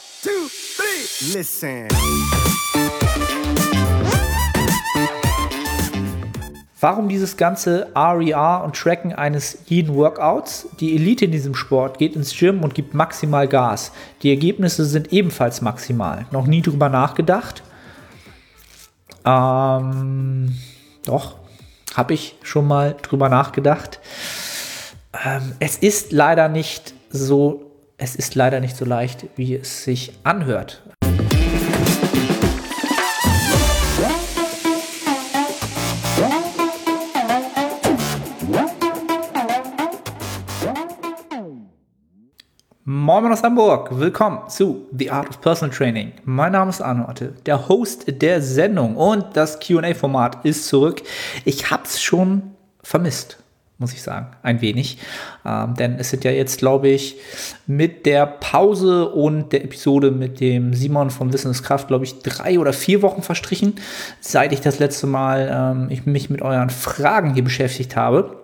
One, two, three. Listen. Warum dieses ganze RER und Tracken eines jeden Workouts? Die Elite in diesem Sport geht ins Gym und gibt maximal Gas. Die Ergebnisse sind ebenfalls maximal. Noch nie drüber nachgedacht? Ähm, doch, habe ich schon mal drüber nachgedacht. Ähm, es ist leider nicht so es ist leider nicht so leicht, wie es sich anhört. Moin aus Hamburg, willkommen zu The Art of Personal Training. Mein Name ist Arno Otte, der Host der Sendung und das QA-Format ist zurück. Ich hab's schon vermisst muss ich sagen, ein wenig. Ähm, denn es sind ja jetzt, glaube ich, mit der Pause und der Episode mit dem Simon von Wissenskraft, glaube ich, drei oder vier Wochen verstrichen, seit ich das letzte Mal ähm, ich mich mit euren Fragen hier beschäftigt habe.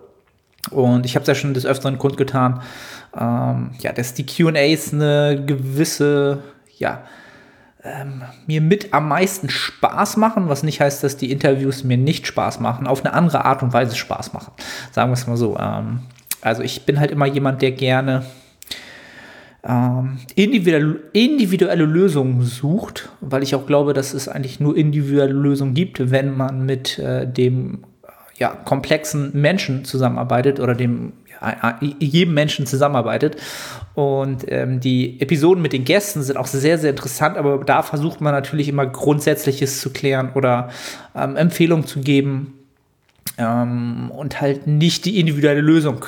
Und ich habe es ja schon des Öfteren kundgetan, ähm, ja, dass die QAs eine gewisse, ja, ähm, mir mit am meisten Spaß machen, was nicht heißt, dass die Interviews mir nicht Spaß machen, auf eine andere Art und Weise Spaß machen. Sagen wir es mal so. Ähm, also ich bin halt immer jemand, der gerne ähm, individuelle, individuelle Lösungen sucht, weil ich auch glaube, dass es eigentlich nur individuelle Lösungen gibt, wenn man mit äh, dem ja, komplexen Menschen zusammenarbeitet oder dem jedem Menschen zusammenarbeitet. Und ähm, die Episoden mit den Gästen sind auch sehr, sehr interessant, aber da versucht man natürlich immer Grundsätzliches zu klären oder ähm, Empfehlungen zu geben ähm, und halt nicht die individuelle Lösung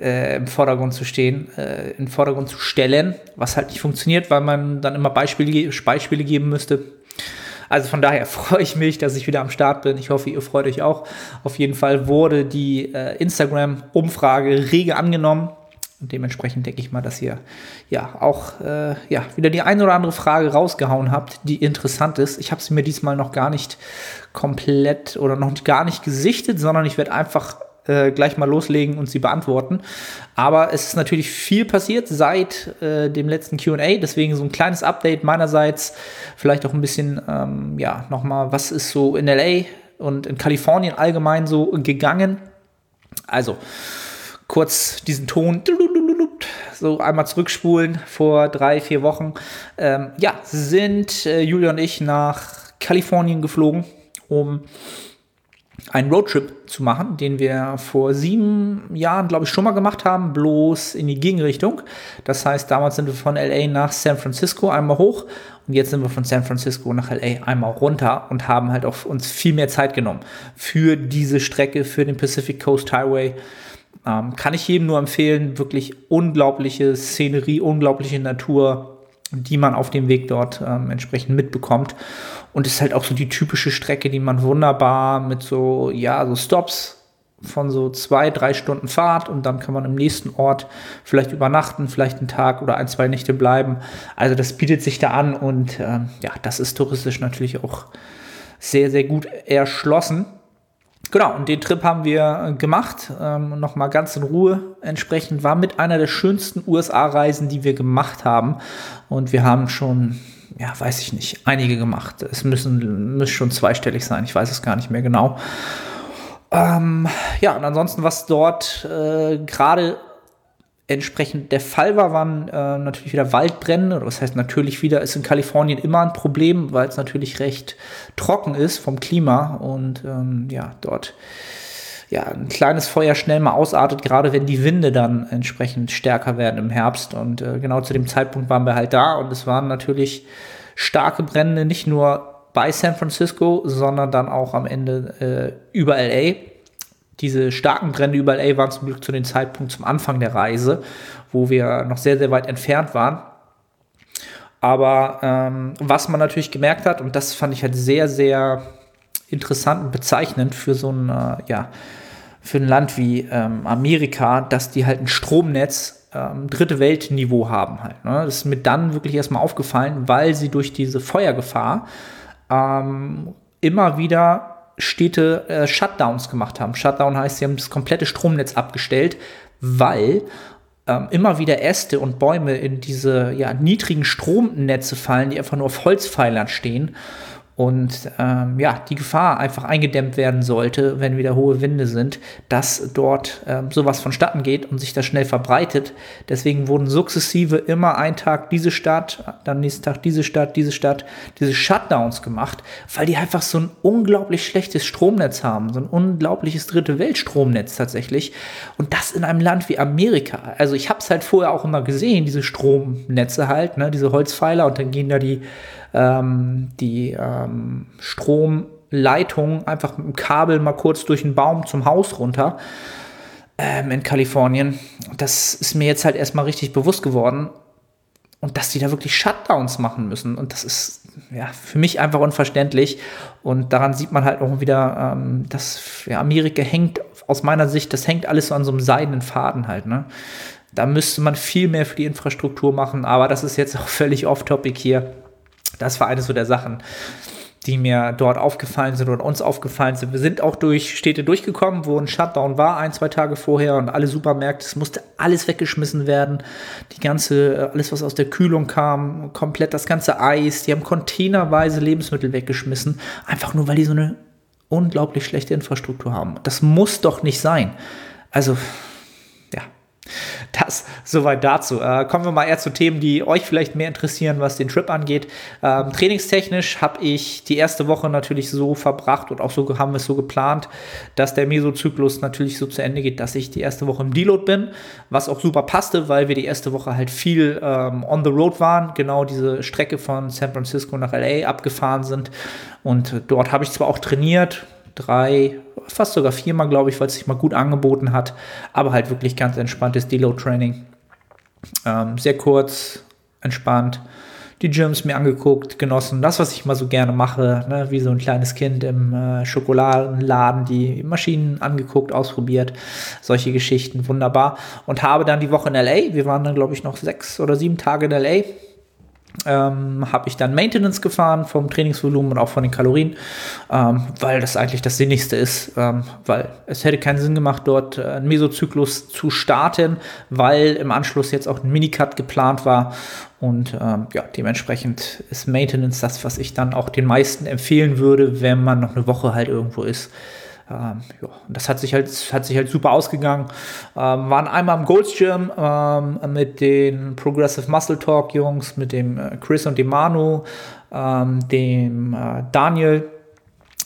äh, im Vordergrund zu stehen, äh, im Vordergrund zu stellen, was halt nicht funktioniert, weil man dann immer Beispiele, Beispiele geben müsste also von daher freue ich mich, dass ich wieder am Start bin. Ich hoffe, ihr freut euch auch. Auf jeden Fall wurde die äh, Instagram-Umfrage rege angenommen. Und dementsprechend denke ich mal, dass ihr ja auch äh, ja, wieder die eine oder andere Frage rausgehauen habt, die interessant ist. Ich habe sie mir diesmal noch gar nicht komplett oder noch gar nicht gesichtet, sondern ich werde einfach äh, gleich mal loslegen und sie beantworten. Aber es ist natürlich viel passiert seit äh, dem letzten QA, deswegen so ein kleines Update meinerseits. Vielleicht auch ein bisschen, ähm, ja, nochmal, was ist so in LA und in Kalifornien allgemein so gegangen. Also, kurz diesen Ton so einmal zurückspulen vor drei, vier Wochen. Ähm, ja, sind äh, Julia und ich nach Kalifornien geflogen, um einen Roadtrip zu machen, den wir vor sieben Jahren, glaube ich, schon mal gemacht haben, bloß in die Gegenrichtung. Das heißt, damals sind wir von LA nach San Francisco einmal hoch und jetzt sind wir von San Francisco nach LA einmal runter und haben halt auch uns viel mehr Zeit genommen für diese Strecke, für den Pacific Coast Highway. Ähm, kann ich jedem nur empfehlen, wirklich unglaubliche Szenerie, unglaubliche Natur, die man auf dem Weg dort ähm, entsprechend mitbekommt. Und es ist halt auch so die typische Strecke, die man wunderbar mit so, ja, so Stops von so zwei, drei Stunden Fahrt und dann kann man im nächsten Ort vielleicht übernachten, vielleicht einen Tag oder ein, zwei Nächte bleiben. Also das bietet sich da an und ähm, ja, das ist touristisch natürlich auch sehr, sehr gut erschlossen. Genau, und den Trip haben wir gemacht, ähm, nochmal ganz in Ruhe entsprechend, war mit einer der schönsten USA-Reisen, die wir gemacht haben. Und wir haben schon, ja, weiß ich nicht, einige gemacht. Es müssen, müssen schon zweistellig sein, ich weiß es gar nicht mehr genau. Ähm, ja, und ansonsten, was dort äh, gerade entsprechend der Fall war, waren äh, natürlich wieder Waldbrände. Was heißt natürlich wieder, ist in Kalifornien immer ein Problem, weil es natürlich recht trocken ist vom Klima und ähm, ja, dort ja, ein kleines Feuer schnell mal ausartet, gerade wenn die Winde dann entsprechend stärker werden im Herbst. Und äh, genau zu dem Zeitpunkt waren wir halt da und es waren natürlich starke Brände, nicht nur bei San Francisco, sondern dann auch am Ende äh, über LA diese starken Brände über LA waren zum Glück zu dem Zeitpunkt zum Anfang der Reise, wo wir noch sehr, sehr weit entfernt waren. Aber ähm, was man natürlich gemerkt hat, und das fand ich halt sehr, sehr interessant und bezeichnend für so ein, äh, ja, für ein Land wie ähm, Amerika, dass die halt ein Stromnetz ähm, dritte Weltniveau haben halt. Ne? Das ist mir dann wirklich erstmal aufgefallen, weil sie durch diese Feuergefahr ähm, immer wieder Städte äh, Shutdowns gemacht haben. Shutdown heißt, sie haben das komplette Stromnetz abgestellt, weil ähm, immer wieder Äste und Bäume in diese ja, niedrigen Stromnetze fallen, die einfach nur auf Holzpfeilern stehen und ähm, ja, die Gefahr einfach eingedämmt werden sollte, wenn wieder hohe Winde sind, dass dort ähm, sowas vonstatten geht und sich das schnell verbreitet. Deswegen wurden sukzessive immer ein Tag diese Stadt, dann nächsten Tag diese Stadt, diese Stadt, diese Shutdowns gemacht, weil die einfach so ein unglaublich schlechtes Stromnetz haben, so ein unglaubliches dritte Weltstromnetz tatsächlich. Und das in einem Land wie Amerika. Also ich habe es halt vorher auch immer gesehen, diese Stromnetze halt, ne, diese Holzpfeiler und dann gehen da die ähm, die ähm, Stromleitung einfach mit dem Kabel mal kurz durch den Baum zum Haus runter ähm, in Kalifornien. Das ist mir jetzt halt erstmal richtig bewusst geworden. Und dass die da wirklich Shutdowns machen müssen. Und das ist ja für mich einfach unverständlich. Und daran sieht man halt auch wieder, ähm, dass ja, Amerika hängt, aus meiner Sicht, das hängt alles so an so einem seidenen Faden halt. Ne? Da müsste man viel mehr für die Infrastruktur machen. Aber das ist jetzt auch völlig off-topic hier. Das war eine so der Sachen, die mir dort aufgefallen sind oder uns aufgefallen sind. Wir sind auch durch Städte durchgekommen, wo ein Shutdown war, ein, zwei Tage vorher und alle Supermärkte, es musste alles weggeschmissen werden. Die ganze, äh, alles, was aus der Kühlung kam, komplett das ganze Eis, die haben containerweise Lebensmittel weggeschmissen, einfach nur, weil die so eine unglaublich schlechte Infrastruktur haben. Das muss doch nicht sein. Also, das soweit dazu. Äh, kommen wir mal eher zu Themen, die euch vielleicht mehr interessieren, was den Trip angeht. Ähm, trainingstechnisch habe ich die erste Woche natürlich so verbracht und auch so haben wir es so geplant, dass der Mesozyklus natürlich so zu Ende geht, dass ich die erste Woche im Deload bin, was auch super passte, weil wir die erste Woche halt viel ähm, on the road waren, genau diese Strecke von San Francisco nach LA abgefahren sind. Und dort habe ich zwar auch trainiert, drei, fast sogar viermal, glaube ich, weil es sich mal gut angeboten hat. Aber halt wirklich ganz entspanntes Deload-Training. Ähm, sehr kurz, entspannt. Die Gyms mir angeguckt, genossen. Das, was ich mal so gerne mache, ne? wie so ein kleines Kind im äh, Schokoladenladen, die Maschinen angeguckt, ausprobiert. Solche Geschichten, wunderbar. Und habe dann die Woche in LA, wir waren dann, glaube ich, noch sechs oder sieben Tage in LA ähm, habe ich dann Maintenance gefahren vom Trainingsvolumen und auch von den Kalorien, ähm, weil das eigentlich das Sinnigste ist, ähm, weil es hätte keinen Sinn gemacht, dort äh, einen Mesozyklus zu starten, weil im Anschluss jetzt auch ein Minicut geplant war und ähm, ja, dementsprechend ist Maintenance das, was ich dann auch den meisten empfehlen würde, wenn man noch eine Woche halt irgendwo ist. Ähm, ja, das hat sich halt, hat sich halt super ausgegangen. Ähm, waren einmal im Gold's Gym ähm, mit den Progressive Muscle Talk Jungs, mit dem äh, Chris und dem Manu, ähm, dem äh, Daniel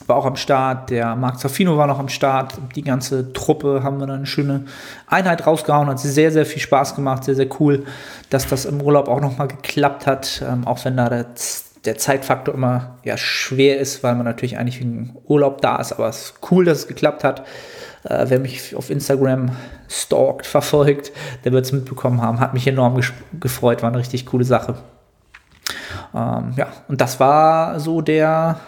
war auch am Start, der Marc Zaffino war noch am Start. Die ganze Truppe haben wir dann eine schöne Einheit rausgehauen. Hat sehr, sehr viel Spaß gemacht, sehr, sehr cool, dass das im Urlaub auch nochmal geklappt hat, ähm, auch wenn da das der Zeitfaktor immer ja, schwer ist, weil man natürlich eigentlich wegen Urlaub da ist. Aber es ist cool, dass es geklappt hat. Äh, wer mich auf Instagram stalkt, verfolgt, der wird es mitbekommen haben. Hat mich enorm gefreut, war eine richtig coole Sache. Ähm, ja, und das war so der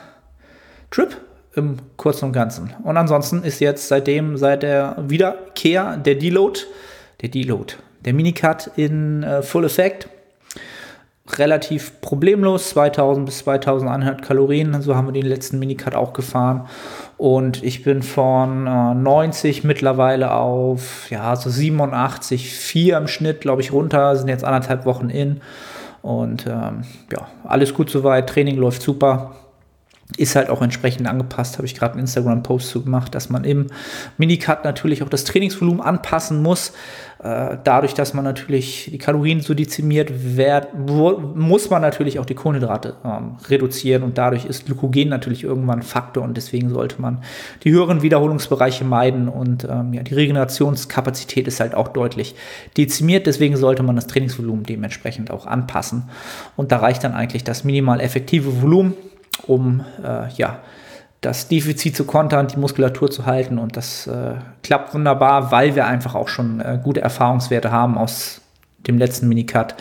Trip im Kurzen und Ganzen. Und ansonsten ist jetzt seitdem, seit der Wiederkehr der Deload, der Deload, der Minicut in äh, Full Effect relativ problemlos, 2000 bis 2100 Kalorien, so haben wir den letzten Minicut auch gefahren. Und ich bin von äh, 90 mittlerweile auf ja so 87, 4 im Schnitt, glaube ich, runter, sind jetzt anderthalb Wochen in. Und ähm, ja, alles gut soweit, Training läuft super, ist halt auch entsprechend angepasst, habe ich gerade einen Instagram-Post zu gemacht, dass man im Minicut natürlich auch das Trainingsvolumen anpassen muss. Äh, dadurch, dass man natürlich die Kalorien so dezimiert, werd, muss man natürlich auch die Kohlenhydrate ähm, reduzieren und dadurch ist Glykogen natürlich irgendwann ein Faktor und deswegen sollte man die höheren Wiederholungsbereiche meiden und ähm, ja, die Regenerationskapazität ist halt auch deutlich dezimiert, deswegen sollte man das Trainingsvolumen dementsprechend auch anpassen. Und da reicht dann eigentlich das minimal effektive Volumen um äh, ja, das Defizit zu kontern, die Muskulatur zu halten. Und das äh, klappt wunderbar, weil wir einfach auch schon äh, gute Erfahrungswerte haben aus dem letzten Minicut.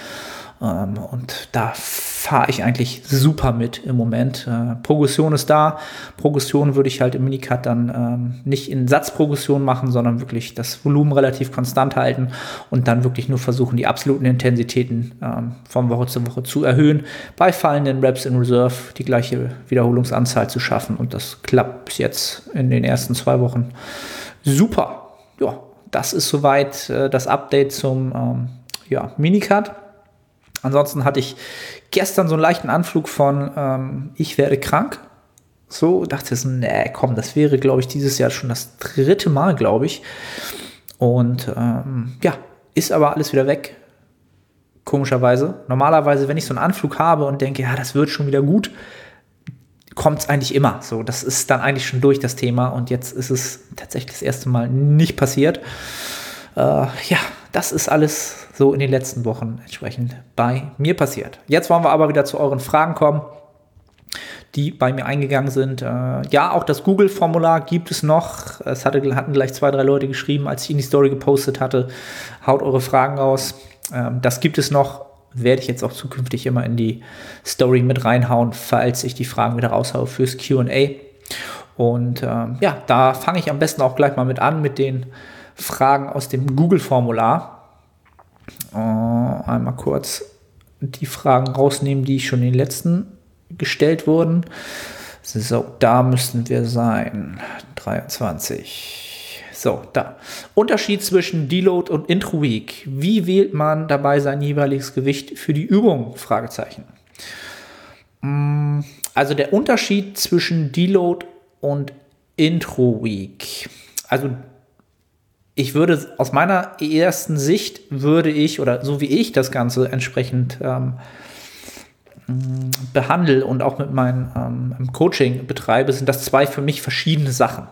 Ähm, und da fahre ich eigentlich super mit im Moment. Äh, Progression ist da. Progression würde ich halt im Minicut dann ähm, nicht in Satzprogression machen, sondern wirklich das Volumen relativ konstant halten und dann wirklich nur versuchen, die absoluten Intensitäten ähm, von Woche zu Woche zu erhöhen. Bei fallenden Reps in Reserve die gleiche Wiederholungsanzahl zu schaffen. Und das klappt jetzt in den ersten zwei Wochen super. Ja, das ist soweit äh, das Update zum ähm, ja, Minicut. Ansonsten hatte ich gestern so einen leichten Anflug von ähm, Ich werde krank. So dachte ich, nee, komm, das wäre, glaube ich, dieses Jahr schon das dritte Mal, glaube ich. Und ähm, ja, ist aber alles wieder weg. Komischerweise. Normalerweise, wenn ich so einen Anflug habe und denke, ja, das wird schon wieder gut, kommt es eigentlich immer. So, das ist dann eigentlich schon durch das Thema und jetzt ist es tatsächlich das erste Mal nicht passiert. Äh, ja, das ist alles so in den letzten Wochen entsprechend bei mir passiert. Jetzt wollen wir aber wieder zu euren Fragen kommen, die bei mir eingegangen sind. Äh, ja, auch das Google-Formular gibt es noch. Es hatte, hatten gleich zwei, drei Leute geschrieben, als ich in die Story gepostet hatte. Haut eure Fragen raus. Ähm, das gibt es noch werde ich jetzt auch zukünftig immer in die Story mit reinhauen, falls ich die Fragen wieder raushaue fürs QA. Und ähm, ja, da fange ich am besten auch gleich mal mit an, mit den Fragen aus dem Google-Formular. Äh, einmal kurz die Fragen rausnehmen, die schon in den letzten gestellt wurden. So, da müssten wir sein. 23. So, da. Unterschied zwischen Deload und Intro Week. Wie wählt man dabei sein jeweiliges Gewicht für die Übung? Fragezeichen. Mm, also der Unterschied zwischen Deload und Intro Week. Also ich würde aus meiner ersten Sicht würde ich oder so wie ich das Ganze entsprechend ähm, mm, behandle und auch mit meinem ähm, Coaching betreibe, sind das zwei für mich verschiedene Sachen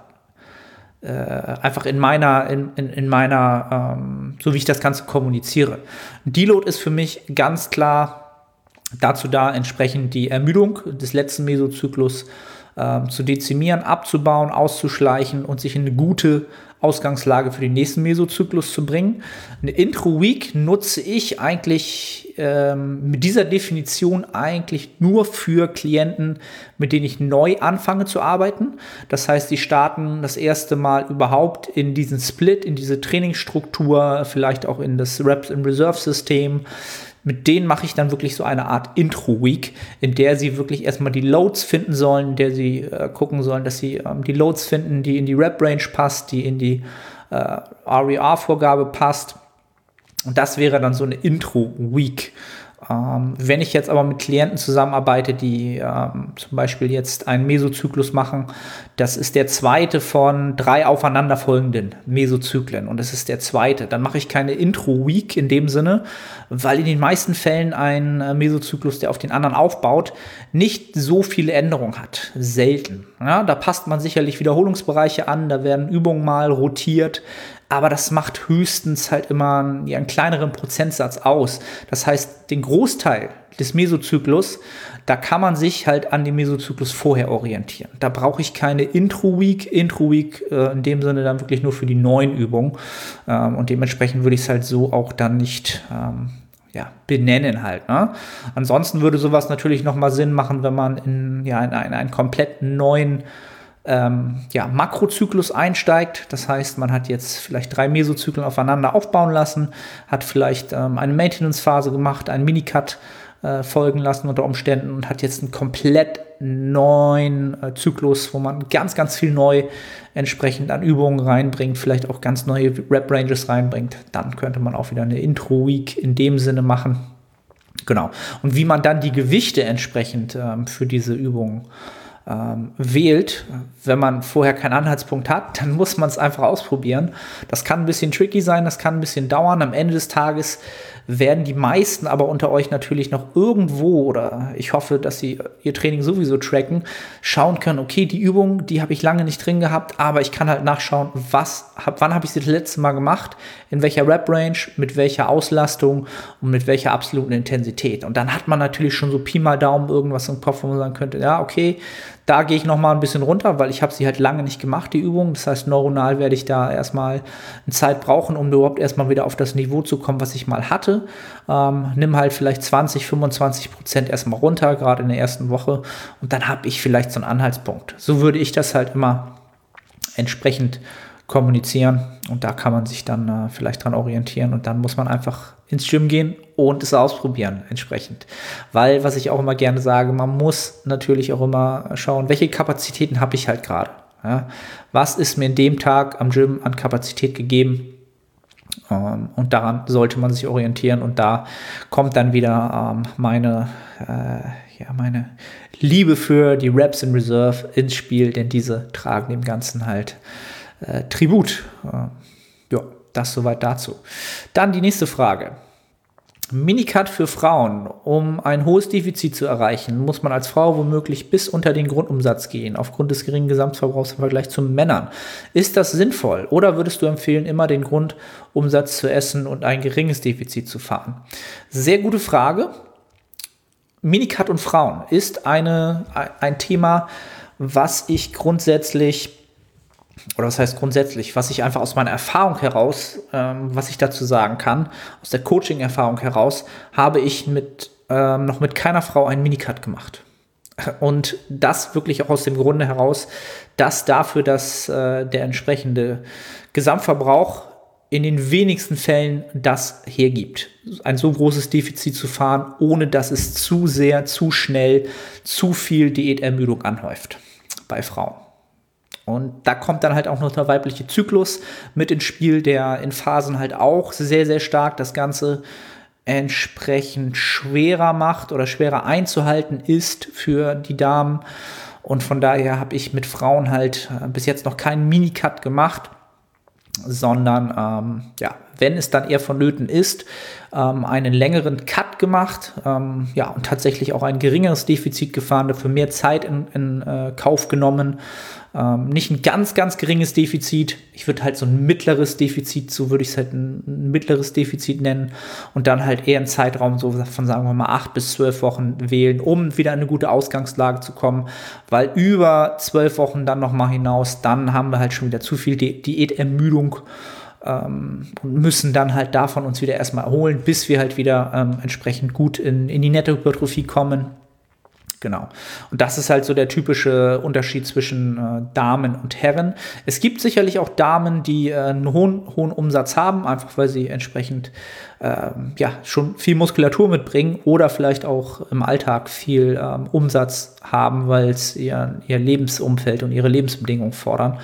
äh, einfach in meiner, in, in, in meiner, ähm, so wie ich das Ganze kommuniziere. Deload ist für mich ganz klar dazu da, entsprechend die Ermüdung des letzten Mesozyklus ähm, zu dezimieren, abzubauen, auszuschleichen und sich in eine gute Ausgangslage für den nächsten Mesozyklus zu bringen. Eine Intro-Week nutze ich eigentlich ähm, mit dieser Definition eigentlich nur für Klienten, mit denen ich neu anfange zu arbeiten. Das heißt, die starten das erste Mal überhaupt in diesen Split, in diese Trainingsstruktur, vielleicht auch in das Reps in Reserve System mit denen mache ich dann wirklich so eine Art Intro-Week, in der sie wirklich erstmal die Loads finden sollen, in der sie äh, gucken sollen, dass sie ähm, die Loads finden, die in die Rep-Range passt, die in die äh, RER-Vorgabe passt. Und das wäre dann so eine Intro-Week. Ähm, wenn ich jetzt aber mit Klienten zusammenarbeite, die ähm, zum Beispiel jetzt einen Mesozyklus machen, das ist der zweite von drei aufeinanderfolgenden Mesozyklen und es ist der zweite, dann mache ich keine Intro-Week in dem Sinne, weil in den meisten Fällen ein äh, Mesozyklus, der auf den anderen aufbaut, nicht so viele Änderungen hat. Selten. Ja, da passt man sicherlich Wiederholungsbereiche an, da werden Übungen mal rotiert, aber das macht höchstens halt immer einen, einen kleineren Prozentsatz aus. Das heißt, den Großteil des Mesozyklus, da kann man sich halt an dem Mesozyklus vorher orientieren. Da brauche ich keine Intro-Week. Intro-Week äh, in dem Sinne dann wirklich nur für die neuen Übungen. Ähm, und dementsprechend würde ich es halt so auch dann nicht ähm, ja, benennen halt. Ne? Ansonsten würde sowas natürlich nochmal Sinn machen, wenn man in, ja, in, einen, einen komplett neuen ähm, ja, Makrozyklus einsteigt. Das heißt, man hat jetzt vielleicht drei Mesozyklen aufeinander aufbauen lassen, hat vielleicht ähm, eine Maintenance-Phase gemacht, einen Minicut äh, folgen lassen unter Umständen und hat jetzt einen komplett neuen äh, Zyklus, wo man ganz, ganz viel neu entsprechend an Übungen reinbringt, vielleicht auch ganz neue Rep-Ranges reinbringt. Dann könnte man auch wieder eine Intro-Week in dem Sinne machen. Genau. Und wie man dann die Gewichte entsprechend ähm, für diese Übungen ähm, wählt, wenn man vorher keinen Anhaltspunkt hat, dann muss man es einfach ausprobieren. Das kann ein bisschen tricky sein, das kann ein bisschen dauern. Am Ende des Tages werden die meisten aber unter euch natürlich noch irgendwo oder ich hoffe, dass sie ihr Training sowieso tracken, schauen können, okay, die Übung, die habe ich lange nicht drin gehabt, aber ich kann halt nachschauen, was, hab, wann habe ich sie das letzte Mal gemacht, in welcher Rep-Range, mit welcher Auslastung und mit welcher absoluten Intensität. Und dann hat man natürlich schon so Pi mal Daumen irgendwas im Kopf, wo man sagen könnte, ja, okay, da gehe ich noch mal ein bisschen runter, weil ich habe sie halt lange nicht gemacht, die Übung. Das heißt, neuronal werde ich da erstmal Zeit brauchen, um überhaupt erstmal wieder auf das Niveau zu kommen, was ich mal hatte. Ähm, nimm halt vielleicht 20, 25 Prozent erstmal runter, gerade in der ersten Woche. Und dann habe ich vielleicht so einen Anhaltspunkt. So würde ich das halt immer entsprechend kommunizieren. Und da kann man sich dann äh, vielleicht dran orientieren. Und dann muss man einfach ins Gym gehen und es ausprobieren entsprechend. Weil, was ich auch immer gerne sage, man muss natürlich auch immer schauen, welche Kapazitäten habe ich halt gerade. Ja? Was ist mir in dem Tag am Gym an Kapazität gegeben? Ähm, und daran sollte man sich orientieren. Und da kommt dann wieder ähm, meine, äh, ja, meine Liebe für die Raps in Reserve ins Spiel, denn diese tragen dem Ganzen halt äh, Tribut. Äh, ja, das soweit dazu. Dann die nächste Frage. Minicut für Frauen. Um ein hohes Defizit zu erreichen, muss man als Frau womöglich bis unter den Grundumsatz gehen, aufgrund des geringen Gesamtverbrauchs im Vergleich zu Männern. Ist das sinnvoll oder würdest du empfehlen, immer den Grundumsatz zu essen und ein geringes Defizit zu fahren? Sehr gute Frage. Minicut und Frauen ist eine, ein Thema, was ich grundsätzlich oder was heißt grundsätzlich, was ich einfach aus meiner Erfahrung heraus, ähm, was ich dazu sagen kann, aus der Coaching-Erfahrung heraus, habe ich mit, ähm, noch mit keiner Frau einen Minicut gemacht. Und das wirklich auch aus dem Grunde heraus, dass dafür, dass äh, der entsprechende Gesamtverbrauch in den wenigsten Fällen das hergibt. Ein so großes Defizit zu fahren, ohne dass es zu sehr, zu schnell, zu viel Diätermüdung anhäuft bei Frauen. Und da kommt dann halt auch noch der weibliche Zyklus mit ins Spiel, der in Phasen halt auch sehr, sehr stark das Ganze entsprechend schwerer macht oder schwerer einzuhalten ist für die Damen. Und von daher habe ich mit Frauen halt äh, bis jetzt noch keinen Minicut gemacht, sondern ähm, ja, wenn es dann eher vonnöten ist, ähm, einen längeren Cut gemacht, ähm, ja, und tatsächlich auch ein geringeres Defizit gefahren, dafür mehr Zeit in, in äh, Kauf genommen, ähm, nicht ein ganz, ganz geringes Defizit. Ich würde halt so ein mittleres Defizit, so würde ich es halt ein, mittleres Defizit nennen. Und dann halt eher einen Zeitraum so von, sagen wir mal, acht bis zwölf Wochen wählen, um wieder in eine gute Ausgangslage zu kommen. Weil über zwölf Wochen dann nochmal hinaus, dann haben wir halt schon wieder zu viel Di Diätermüdung ähm, und müssen dann halt davon uns wieder erstmal erholen, bis wir halt wieder ähm, entsprechend gut in, in die Nettohypertrophie kommen. Genau. Und das ist halt so der typische Unterschied zwischen äh, Damen und Herren. Es gibt sicherlich auch Damen, die äh, einen hohen, hohen Umsatz haben, einfach weil sie entsprechend äh, ja, schon viel Muskulatur mitbringen oder vielleicht auch im Alltag viel ähm, Umsatz haben, weil es ihr, ihr Lebensumfeld und ihre Lebensbedingungen fordern.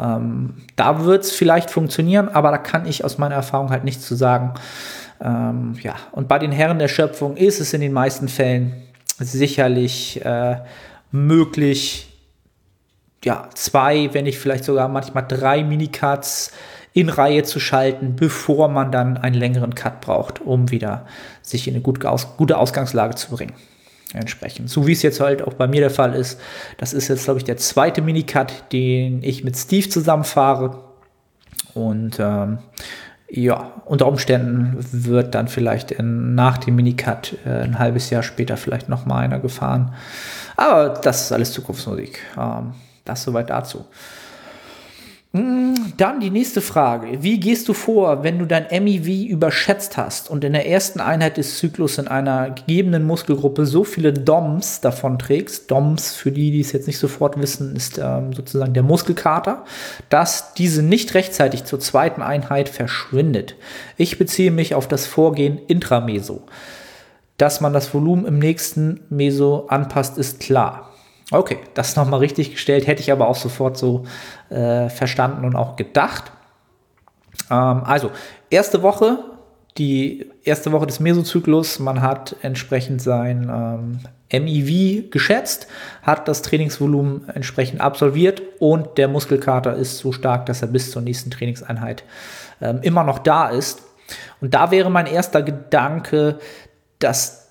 Ähm, da wird es vielleicht funktionieren, aber da kann ich aus meiner Erfahrung halt nichts zu sagen. Ähm, ja, und bei den Herren der Schöpfung ist es in den meisten Fällen sicherlich äh, möglich, ja, zwei, wenn nicht vielleicht sogar manchmal drei Minicuts in Reihe zu schalten, bevor man dann einen längeren Cut braucht, um wieder sich in eine gute, Aus gute Ausgangslage zu bringen. Entsprechend. So wie es jetzt halt auch bei mir der Fall ist. Das ist jetzt, glaube ich, der zweite Minicut, den ich mit Steve zusammenfahre. Und ähm, ja, unter Umständen wird dann vielleicht in, nach dem Minicut äh, ein halbes Jahr später vielleicht noch mal einer gefahren. Aber das ist alles Zukunftsmusik. Ähm, das soweit dazu. Hm, dann die nächste Frage. Wie gehst du vor, wenn du dein MEV überschätzt hast und in der ersten Einheit des Zyklus in einer gegebenen Muskelgruppe so viele DOMs davon trägst? DOMs, für die, die es jetzt nicht sofort wissen, ist ähm, sozusagen der Muskelkater, dass diese nicht rechtzeitig zur zweiten Einheit verschwindet. Ich beziehe mich auf das Vorgehen intrameso. Dass man das Volumen im nächsten Meso anpasst, ist klar. Okay, das nochmal richtig gestellt, hätte ich aber auch sofort so äh, verstanden und auch gedacht. Ähm, also, erste Woche, die erste Woche des Mesozyklus, man hat entsprechend sein ähm, MIV geschätzt, hat das Trainingsvolumen entsprechend absolviert und der Muskelkater ist so stark, dass er bis zur nächsten Trainingseinheit ähm, immer noch da ist. Und da wäre mein erster Gedanke, dass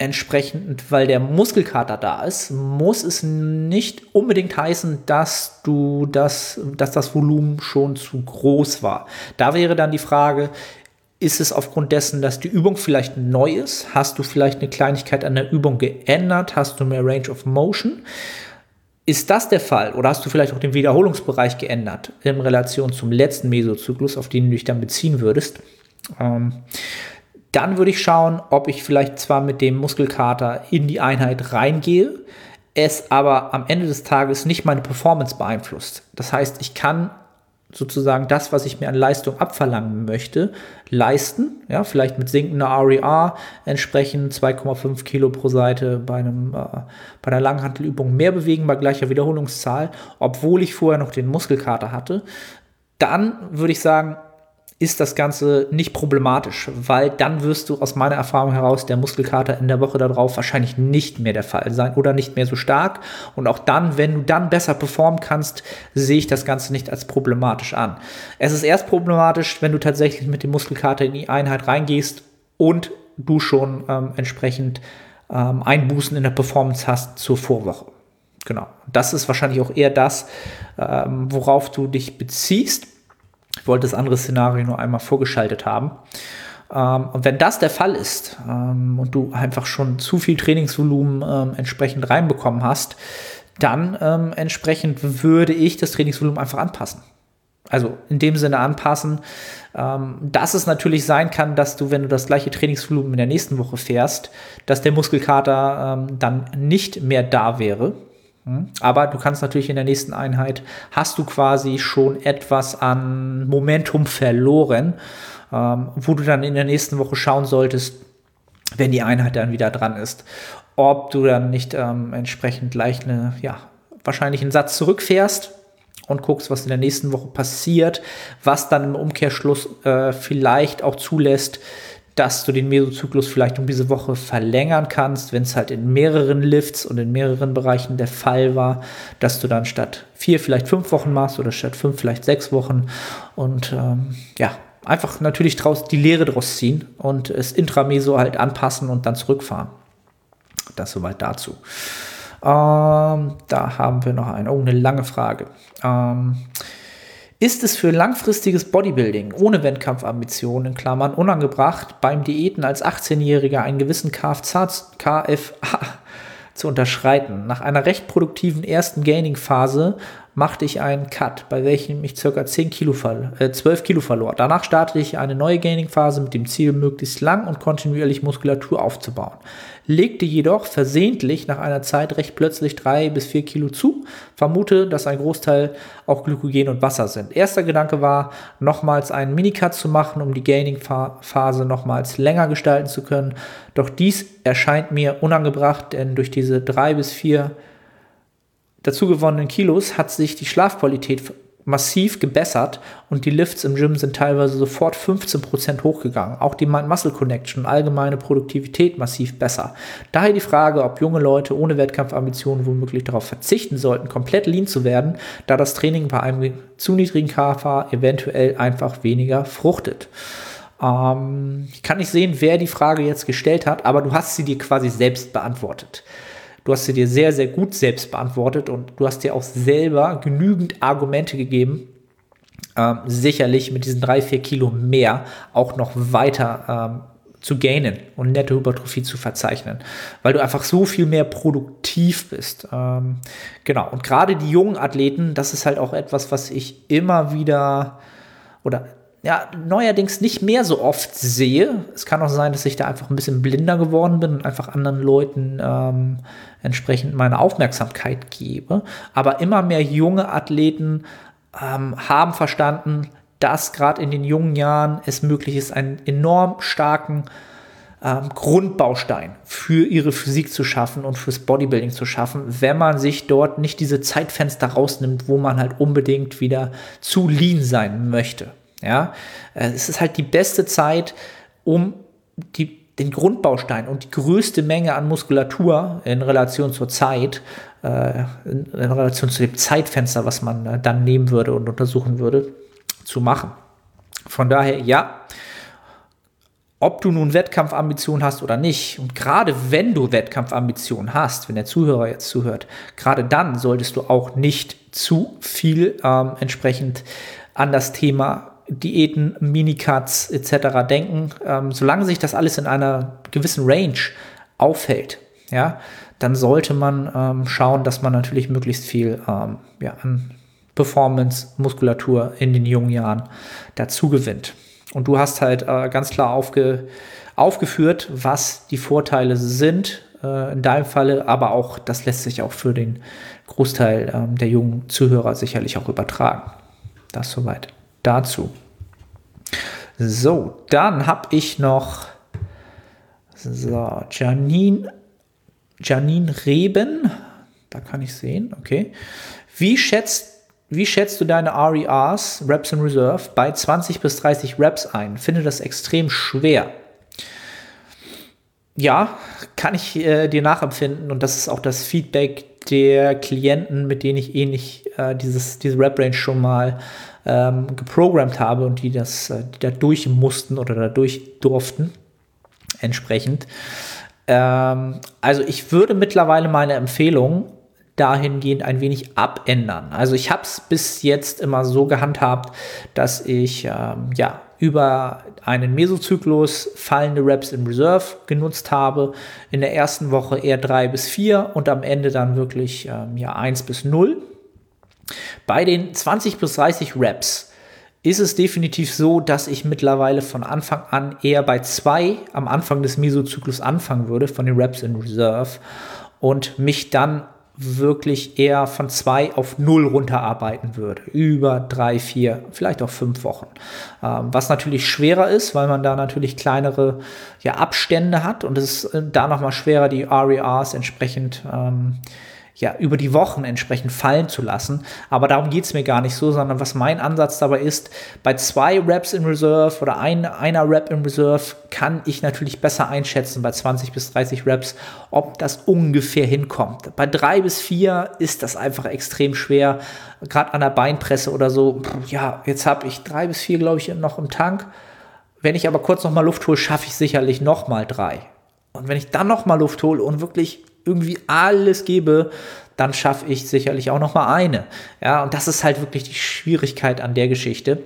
entsprechend, weil der Muskelkater da ist, muss es nicht unbedingt heißen, dass du das, dass das Volumen schon zu groß war. Da wäre dann die Frage, ist es aufgrund dessen, dass die Übung vielleicht neu ist? Hast du vielleicht eine Kleinigkeit an der Übung geändert? Hast du mehr Range of Motion? Ist das der Fall? Oder hast du vielleicht auch den Wiederholungsbereich geändert in Relation zum letzten Mesozyklus, auf den du dich dann beziehen würdest? Ähm, dann würde ich schauen, ob ich vielleicht zwar mit dem Muskelkater in die Einheit reingehe, es aber am Ende des Tages nicht meine Performance beeinflusst. Das heißt, ich kann sozusagen das, was ich mir an Leistung abverlangen möchte, leisten. Ja, vielleicht mit sinkender RER e entsprechend 2,5 Kilo pro Seite bei, einem, äh, bei einer Langhantelübung mehr bewegen bei gleicher Wiederholungszahl, obwohl ich vorher noch den Muskelkater hatte. Dann würde ich sagen, ist das Ganze nicht problematisch, weil dann wirst du aus meiner Erfahrung heraus der Muskelkater in der Woche darauf wahrscheinlich nicht mehr der Fall sein oder nicht mehr so stark. Und auch dann, wenn du dann besser performen kannst, sehe ich das Ganze nicht als problematisch an. Es ist erst problematisch, wenn du tatsächlich mit dem Muskelkater in die Einheit reingehst und du schon ähm, entsprechend ähm, Einbußen in der Performance hast zur Vorwoche. Genau. Das ist wahrscheinlich auch eher das, ähm, worauf du dich beziehst. Ich wollte das andere Szenario nur einmal vorgeschaltet haben. Ähm, und wenn das der Fall ist ähm, und du einfach schon zu viel Trainingsvolumen ähm, entsprechend reinbekommen hast, dann ähm, entsprechend würde ich das Trainingsvolumen einfach anpassen. Also in dem Sinne anpassen, ähm, dass es natürlich sein kann, dass du, wenn du das gleiche Trainingsvolumen in der nächsten Woche fährst, dass der Muskelkater ähm, dann nicht mehr da wäre. Hm? Aber du kannst natürlich in der nächsten Einheit, hast du quasi schon etwas an Momentum verloren, ähm, wo du dann in der nächsten Woche schauen solltest, wenn die Einheit dann wieder dran ist, ob du dann nicht ähm, entsprechend gleich eine, ja, wahrscheinlich einen Satz zurückfährst und guckst, was in der nächsten Woche passiert, was dann im Umkehrschluss äh, vielleicht auch zulässt, dass du den Mesozyklus vielleicht um diese Woche verlängern kannst, wenn es halt in mehreren Lifts und in mehreren Bereichen der Fall war, dass du dann statt vier vielleicht fünf Wochen machst oder statt fünf vielleicht sechs Wochen und ähm, ja, einfach natürlich draus, die Lehre draus ziehen und es intrameso halt anpassen und dann zurückfahren. Das soweit dazu. Ähm, da haben wir noch eine, oh, eine lange Frage. Ähm, ist es für langfristiges Bodybuilding ohne Wettkampfambitionen in Klammern unangebracht, beim Diäten als 18-Jähriger einen gewissen KFA zu unterschreiten? Nach einer recht produktiven ersten Gaining-Phase machte ich einen Cut, bei welchem ich ca. 10 Kilo, äh, 12 Kilo verlor. Danach startete ich eine neue Gaining-Phase mit dem Ziel, möglichst lang und kontinuierlich Muskulatur aufzubauen legte jedoch versehentlich nach einer Zeit recht plötzlich drei bis vier Kilo zu, vermute, dass ein Großteil auch Glykogen und Wasser sind. Erster Gedanke war, nochmals einen Minicut zu machen, um die Gaining-Phase nochmals länger gestalten zu können. Doch dies erscheint mir unangebracht, denn durch diese drei bis vier dazugewonnenen Kilos hat sich die Schlafqualität massiv gebessert und die Lifts im Gym sind teilweise sofort 15% hochgegangen. Auch die Mind-Muscle Connection, allgemeine Produktivität massiv besser. Daher die Frage, ob junge Leute ohne Wettkampfambitionen womöglich darauf verzichten sollten, komplett lean zu werden, da das Training bei einem zu niedrigen KFA eventuell einfach weniger fruchtet. Ähm, ich kann nicht sehen, wer die Frage jetzt gestellt hat, aber du hast sie dir quasi selbst beantwortet. Du hast sie dir sehr, sehr gut selbst beantwortet und du hast dir auch selber genügend Argumente gegeben, ähm, sicherlich mit diesen drei, vier Kilo mehr auch noch weiter ähm, zu gainen und nette Hypertrophie zu verzeichnen, weil du einfach so viel mehr produktiv bist. Ähm, genau. Und gerade die jungen Athleten, das ist halt auch etwas, was ich immer wieder oder ja, neuerdings nicht mehr so oft sehe. Es kann auch sein, dass ich da einfach ein bisschen blinder geworden bin und einfach anderen Leuten ähm, entsprechend meine Aufmerksamkeit gebe. Aber immer mehr junge Athleten ähm, haben verstanden, dass gerade in den jungen Jahren es möglich ist, einen enorm starken ähm, Grundbaustein für ihre Physik zu schaffen und fürs Bodybuilding zu schaffen, wenn man sich dort nicht diese Zeitfenster rausnimmt, wo man halt unbedingt wieder zu lean sein möchte. Ja, äh, es ist halt die beste Zeit, um die, den Grundbaustein und die größte Menge an Muskulatur in Relation zur Zeit, äh, in, Relation zu dem Zeitfenster, was man äh, dann nehmen würde und untersuchen würde, zu machen. Von daher, ja, ob du nun Wettkampfambitionen hast oder nicht, und gerade wenn du Wettkampfambitionen hast, wenn der Zuhörer jetzt zuhört, gerade dann solltest du auch nicht zu viel ähm, entsprechend an das Thema Diäten, Minicuts etc. denken, ähm, solange sich das alles in einer gewissen Range aufhält, ja, dann sollte man ähm, schauen, dass man natürlich möglichst viel ähm, ja, an Performance, Muskulatur in den jungen Jahren dazu gewinnt. Und du hast halt äh, ganz klar aufge, aufgeführt, was die Vorteile sind, äh, in deinem Falle, aber auch, das lässt sich auch für den Großteil ähm, der jungen Zuhörer sicherlich auch übertragen. Das soweit dazu. So, dann habe ich noch so, Janine, Janine Reben. Da kann ich sehen, okay. Wie schätzt wie schätzt du deine RERs, Reps in Reserve, bei 20 bis 30 Reps ein? Finde das extrem schwer. Ja, kann ich äh, dir nachempfinden und das ist auch das Feedback der Klienten, mit denen ich ähnlich äh, dieses, diese Rep-Range schon mal ähm, geprogrammt habe und die das, äh, die da durch mussten oder da durch durften. Entsprechend. Ähm, also ich würde mittlerweile meine Empfehlung dahingehend ein wenig abändern. Also ich habe es bis jetzt immer so gehandhabt, dass ich ähm, ja über einen Mesozyklus fallende Reps in Reserve genutzt habe. In der ersten Woche eher drei bis vier und am Ende dann wirklich ähm, ja eins bis null. Bei den 20 bis 30 Reps ist es definitiv so, dass ich mittlerweile von Anfang an eher bei zwei am Anfang des Mesozyklus anfangen würde, von den Reps in Reserve und mich dann wirklich eher von zwei auf null runterarbeiten würde. Über drei, vier, vielleicht auch fünf Wochen. Ähm, was natürlich schwerer ist, weil man da natürlich kleinere ja, Abstände hat und es ist äh, da nochmal schwerer, die RERs entsprechend ähm, ja, über die Wochen entsprechend fallen zu lassen. Aber darum geht es mir gar nicht so, sondern was mein Ansatz dabei ist, bei zwei Reps in Reserve oder ein, einer Rep in Reserve kann ich natürlich besser einschätzen bei 20 bis 30 Reps, ob das ungefähr hinkommt. Bei drei bis vier ist das einfach extrem schwer, gerade an der Beinpresse oder so. Ja, jetzt habe ich drei bis vier, glaube ich, noch im Tank. Wenn ich aber kurz noch mal Luft hole, schaffe ich sicherlich noch mal drei. Und wenn ich dann noch mal Luft hole und wirklich irgendwie alles gebe, dann schaffe ich sicherlich auch noch mal eine. Ja, und das ist halt wirklich die Schwierigkeit an der Geschichte.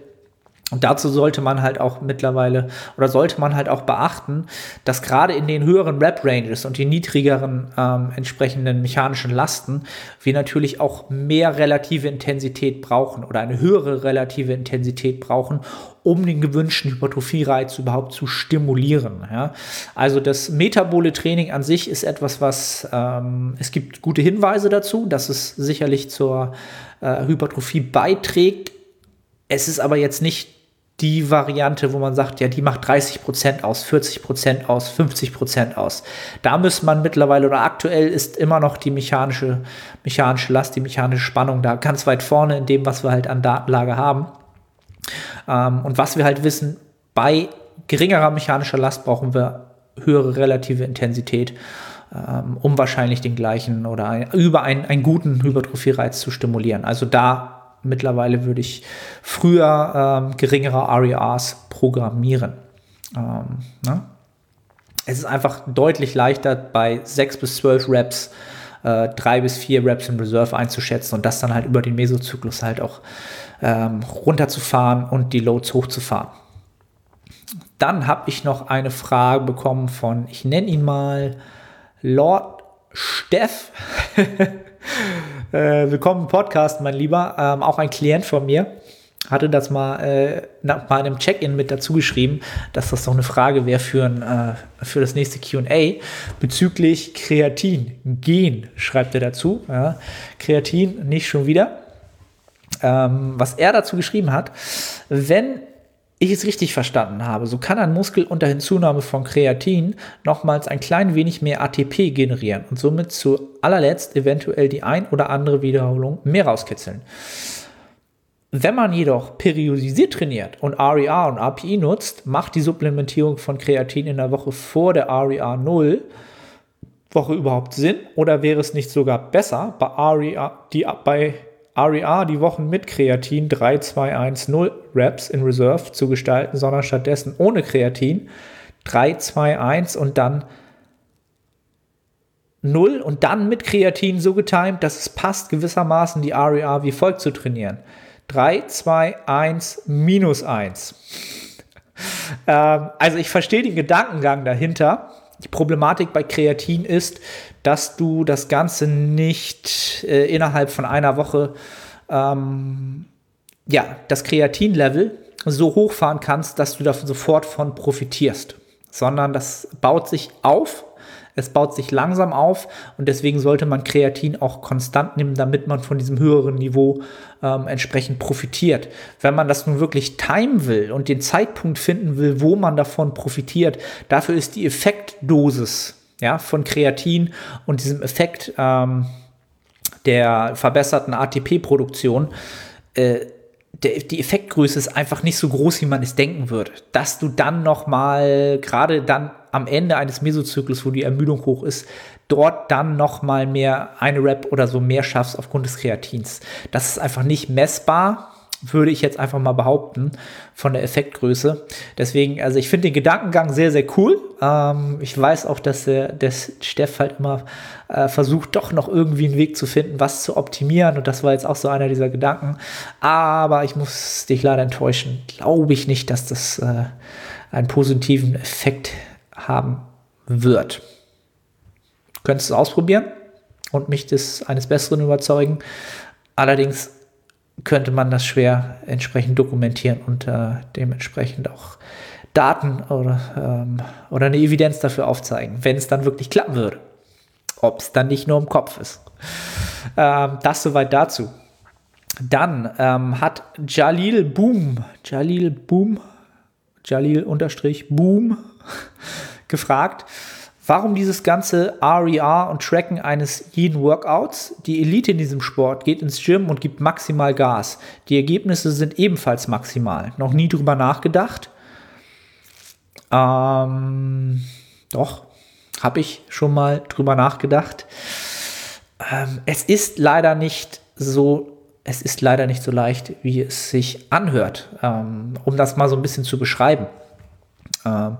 Und dazu sollte man halt auch mittlerweile oder sollte man halt auch beachten, dass gerade in den höheren Rap-Ranges und die niedrigeren ähm, entsprechenden mechanischen Lasten wir natürlich auch mehr relative Intensität brauchen oder eine höhere relative Intensität brauchen, um den gewünschten Hypertrophie-Reiz überhaupt zu stimulieren. Ja? Also das metabole Training an sich ist etwas, was ähm, es gibt gute Hinweise dazu, dass es sicherlich zur äh, Hypertrophie beiträgt. Es ist aber jetzt nicht die Variante, wo man sagt, ja, die macht 30% aus, 40% aus, 50% aus. Da muss man mittlerweile oder aktuell ist immer noch die mechanische, mechanische Last, die mechanische Spannung da ganz weit vorne in dem, was wir halt an Datenlage haben. Ähm, und was wir halt wissen, bei geringerer mechanischer Last brauchen wir höhere relative Intensität, ähm, um wahrscheinlich den gleichen oder ein, über einen, einen guten Hypertrophie-Reiz zu stimulieren. Also da mittlerweile würde ich früher ähm, geringere RERs programmieren. Ähm, ne? Es ist einfach deutlich leichter bei 6 bis 12 Reps äh, drei bis vier Reps in Reserve einzuschätzen und das dann halt über den Mesozyklus halt auch ähm, runterzufahren und die Loads hochzufahren. Dann habe ich noch eine Frage bekommen von, ich nenne ihn mal Lord Steff. Äh, willkommen im Podcast, mein Lieber. Ähm, auch ein Klient von mir hatte das mal äh, nach meinem Check-in mit dazu geschrieben, dass das doch eine Frage wäre für, ein, äh, für das nächste QA bezüglich Kreatin. Gen schreibt er dazu. Ja. Kreatin nicht schon wieder. Ähm, was er dazu geschrieben hat, wenn ich es richtig verstanden habe, so kann ein Muskel unter Hinzunahme von Kreatin nochmals ein klein wenig mehr ATP generieren und somit zu allerletzt eventuell die ein oder andere Wiederholung mehr rauskitzeln. Wenn man jedoch periodisiert trainiert und RER und API nutzt, macht die Supplementierung von Kreatin in der Woche vor der RER 0 Woche überhaupt Sinn oder wäre es nicht sogar besser, bei RER, die, bei RER die Wochen mit Kreatin 3, 2, 1, 0 Reps in Reserve zu gestalten, sondern stattdessen ohne Kreatin 3, 2, 1 und dann 0 und dann mit Kreatin so getimt, dass es passt, gewissermaßen die RER wie folgt zu trainieren. 3, 2, 1, minus 1. ähm, also ich verstehe den Gedankengang dahinter. Die Problematik bei Kreatin ist, dass du das Ganze nicht äh, innerhalb von einer Woche ähm, ja, das Kreatin-Level so hochfahren kannst, dass du davon sofort von profitierst, sondern das baut sich auf es baut sich langsam auf und deswegen sollte man Kreatin auch konstant nehmen, damit man von diesem höheren Niveau ähm, entsprechend profitiert. Wenn man das nun wirklich timen will und den Zeitpunkt finden will, wo man davon profitiert, dafür ist die Effektdosis ja, von Kreatin und diesem Effekt ähm, der verbesserten ATP-Produktion äh, die Effektgröße ist einfach nicht so groß, wie man es denken würde. Dass du dann noch mal, gerade dann am Ende eines Mesozyklus, wo die Ermüdung hoch ist, dort dann noch mal mehr eine Rap oder so mehr schaffst aufgrund des Kreatins. Das ist einfach nicht messbar würde ich jetzt einfach mal behaupten, von der Effektgröße. Deswegen, also ich finde den Gedankengang sehr, sehr cool. Ähm, ich weiß auch, dass der, der Steff halt immer äh, versucht, doch noch irgendwie einen Weg zu finden, was zu optimieren. Und das war jetzt auch so einer dieser Gedanken. Aber ich muss dich leider enttäuschen. Glaube ich nicht, dass das äh, einen positiven Effekt haben wird. Du könntest es ausprobieren und mich des eines Besseren überzeugen. Allerdings könnte man das schwer entsprechend dokumentieren und äh, dementsprechend auch Daten oder, ähm, oder eine Evidenz dafür aufzeigen, wenn es dann wirklich klappen würde. Ob es dann nicht nur im Kopf ist. Ähm, das soweit dazu. Dann ähm, hat Jalil Boom, Jalil Boom, Jalil unterstrich Boom gefragt, Warum dieses ganze RER e und Tracken eines jeden Workouts? Die Elite in diesem Sport geht ins Gym und gibt maximal Gas. Die Ergebnisse sind ebenfalls maximal. Noch nie drüber nachgedacht? Ähm, doch, habe ich schon mal drüber nachgedacht. Ähm, es ist leider nicht so es ist leider nicht so leicht, wie es sich anhört, ähm, um das mal so ein bisschen zu beschreiben. Ähm,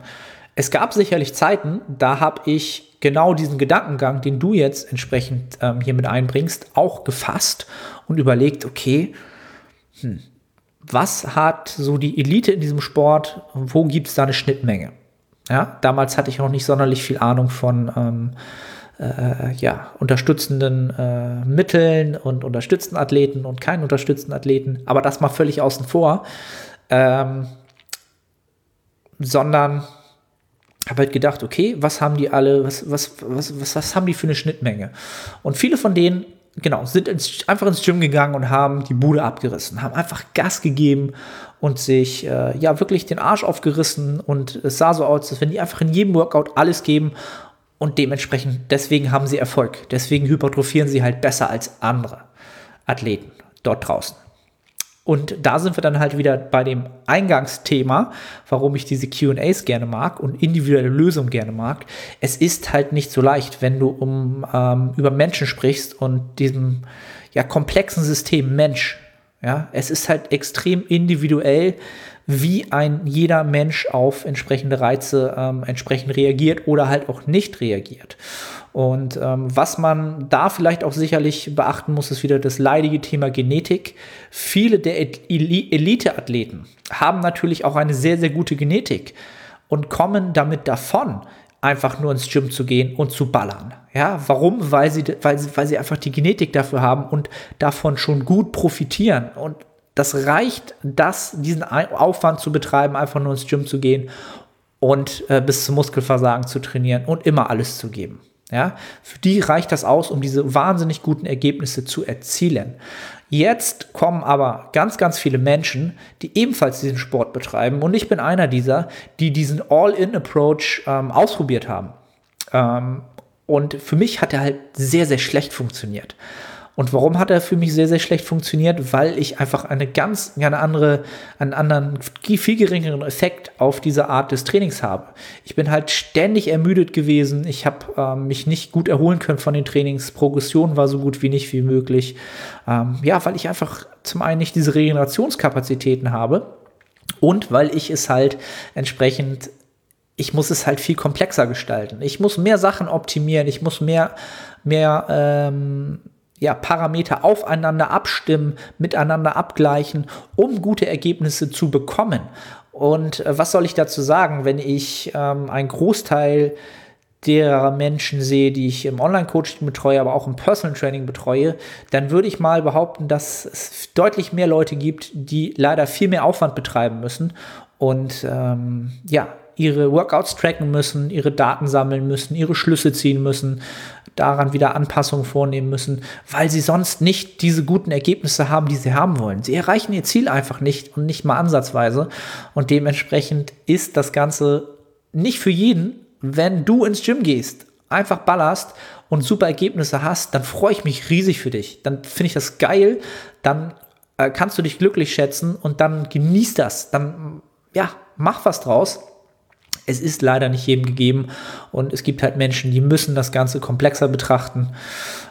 es gab sicherlich Zeiten, da habe ich genau diesen Gedankengang, den du jetzt entsprechend ähm, hier mit einbringst, auch gefasst und überlegt, okay, hm, was hat so die Elite in diesem Sport, wo gibt es da eine Schnittmenge? Ja, damals hatte ich noch nicht sonderlich viel Ahnung von ähm, äh, ja, unterstützenden äh, Mitteln und unterstützten Athleten und keinen unterstützten Athleten, aber das mal völlig außen vor, ähm, sondern habe halt gedacht, okay, was haben die alle, was, was, was, was, was haben die für eine Schnittmenge? Und viele von denen, genau, sind ins, einfach ins Gym gegangen und haben die Bude abgerissen, haben einfach Gas gegeben und sich äh, ja wirklich den Arsch aufgerissen und es sah so aus, als wenn die einfach in jedem Workout alles geben und dementsprechend, deswegen haben sie Erfolg. Deswegen hypertrophieren sie halt besser als andere Athleten dort draußen. Und da sind wir dann halt wieder bei dem Eingangsthema, warum ich diese QAs gerne mag und individuelle Lösungen gerne mag. Es ist halt nicht so leicht, wenn du um, ähm, über Menschen sprichst und diesem ja, komplexen System Mensch. Ja, es ist halt extrem individuell, wie ein jeder Mensch auf entsprechende Reize ähm, entsprechend reagiert oder halt auch nicht reagiert. Und ähm, was man da vielleicht auch sicherlich beachten muss, ist wieder das leidige Thema Genetik. Viele der Elite-Athleten haben natürlich auch eine sehr, sehr gute Genetik und kommen damit davon, einfach nur ins Gym zu gehen und zu ballern. Ja, warum? Weil sie, weil, sie, weil sie einfach die Genetik dafür haben und davon schon gut profitieren. Und das reicht, das, diesen Aufwand zu betreiben, einfach nur ins Gym zu gehen und äh, bis zum Muskelversagen zu trainieren und immer alles zu geben. Ja, für die reicht das aus, um diese wahnsinnig guten Ergebnisse zu erzielen. Jetzt kommen aber ganz, ganz viele Menschen, die ebenfalls diesen Sport betreiben. Und ich bin einer dieser, die diesen All-in-Approach ähm, ausprobiert haben. Ähm, und für mich hat er halt sehr, sehr schlecht funktioniert. Und warum hat er für mich sehr, sehr schlecht funktioniert? Weil ich einfach eine ganz, eine andere, einen anderen, viel geringeren Effekt auf diese Art des Trainings habe. Ich bin halt ständig ermüdet gewesen. Ich habe ähm, mich nicht gut erholen können von den Trainings. Progression war so gut wie nicht wie möglich. Ähm, ja, weil ich einfach zum einen nicht diese Regenerationskapazitäten habe und weil ich es halt entsprechend ich muss es halt viel komplexer gestalten. Ich muss mehr Sachen optimieren, ich muss mehr, mehr ähm, ja, Parameter aufeinander abstimmen, miteinander abgleichen, um gute Ergebnisse zu bekommen. Und äh, was soll ich dazu sagen, wenn ich ähm, einen Großteil derer Menschen sehe, die ich im Online-Coaching betreue, aber auch im Personal Training betreue, dann würde ich mal behaupten, dass es deutlich mehr Leute gibt, die leider viel mehr Aufwand betreiben müssen und ähm, ja, ihre Workouts tracken müssen, ihre Daten sammeln müssen, ihre Schlüsse ziehen müssen, daran wieder Anpassungen vornehmen müssen, weil sie sonst nicht diese guten Ergebnisse haben, die sie haben wollen. Sie erreichen ihr Ziel einfach nicht und nicht mal ansatzweise. Und dementsprechend ist das Ganze nicht für jeden, wenn du ins Gym gehst, einfach ballerst und super Ergebnisse hast, dann freue ich mich riesig für dich. Dann finde ich das geil. Dann äh, kannst du dich glücklich schätzen und dann genieß das. Dann, ja, mach was draus. Es ist leider nicht jedem gegeben und es gibt halt Menschen, die müssen das Ganze komplexer betrachten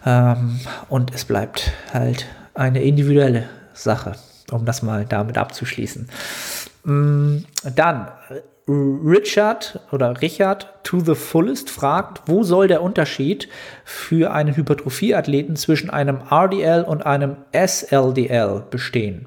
ähm, und es bleibt halt eine individuelle Sache, um das mal damit abzuschließen. Mm, dann Richard oder Richard to the fullest fragt, wo soll der Unterschied für einen Hypertrophie-Athleten zwischen einem RDL und einem SLDL bestehen?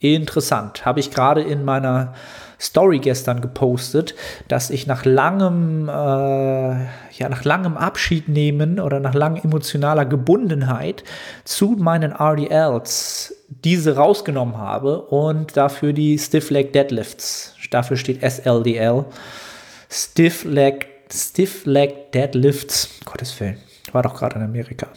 Interessant. Habe ich gerade in meiner Story gestern gepostet, dass ich nach langem, äh, ja, nach langem Abschied nehmen oder nach langer emotionaler Gebundenheit zu meinen RDLs diese rausgenommen habe und dafür die Stiff Leg Deadlifts dafür steht SLDL. Stiff Leg, Stiff Leg Deadlifts, Gottes Willen, war doch gerade in Amerika.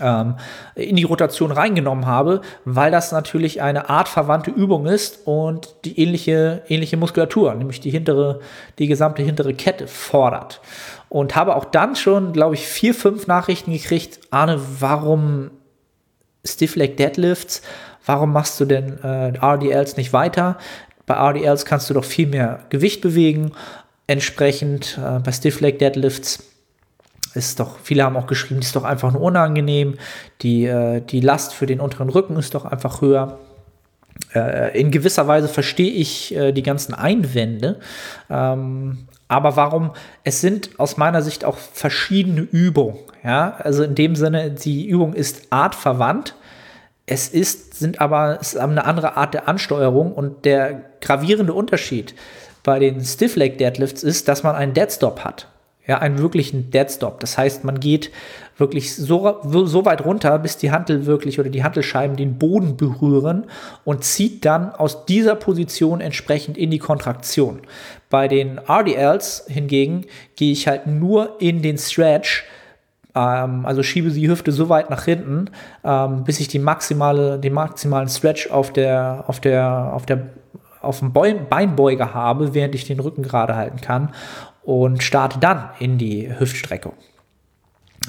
Ähm, in die Rotation reingenommen habe, weil das natürlich eine artverwandte Übung ist und die ähnliche, ähnliche Muskulatur, nämlich die hintere, die gesamte hintere Kette fordert. Und habe auch dann schon, glaube ich, vier, fünf Nachrichten gekriegt, Arne, warum Stiff Leg Deadlifts? Warum machst du denn äh, RDLs nicht weiter? Bei RDLs kannst du doch viel mehr Gewicht bewegen. Entsprechend äh, bei Stiff Leg Deadlifts ist doch, viele haben auch geschrieben, ist doch einfach nur unangenehm. Die, äh, die Last für den unteren Rücken ist doch einfach höher. Äh, in gewisser Weise verstehe ich äh, die ganzen Einwände. Ähm, aber warum? Es sind aus meiner Sicht auch verschiedene Übungen. Ja, also in dem Sinne, die Übung ist artverwandt. Es ist, sind aber, es ist eine andere Art der Ansteuerung und der gravierende Unterschied bei den Stiff Leg Deadlifts ist, dass man einen Deadstop hat. Ja, einen wirklichen Deadstop. Das heißt, man geht wirklich so, so weit runter, bis die Hantel wirklich oder die Hantelscheiben den Boden berühren und zieht dann aus dieser Position entsprechend in die Kontraktion. Bei den RDLs hingegen gehe ich halt nur in den Stretch, ähm, also schiebe die Hüfte so weit nach hinten, ähm, bis ich die maximale, den maximalen Stretch auf der, auf der, auf der, auf dem Beinbeuger habe, während ich den Rücken gerade halten kann und starte dann in die Hüftstreckung.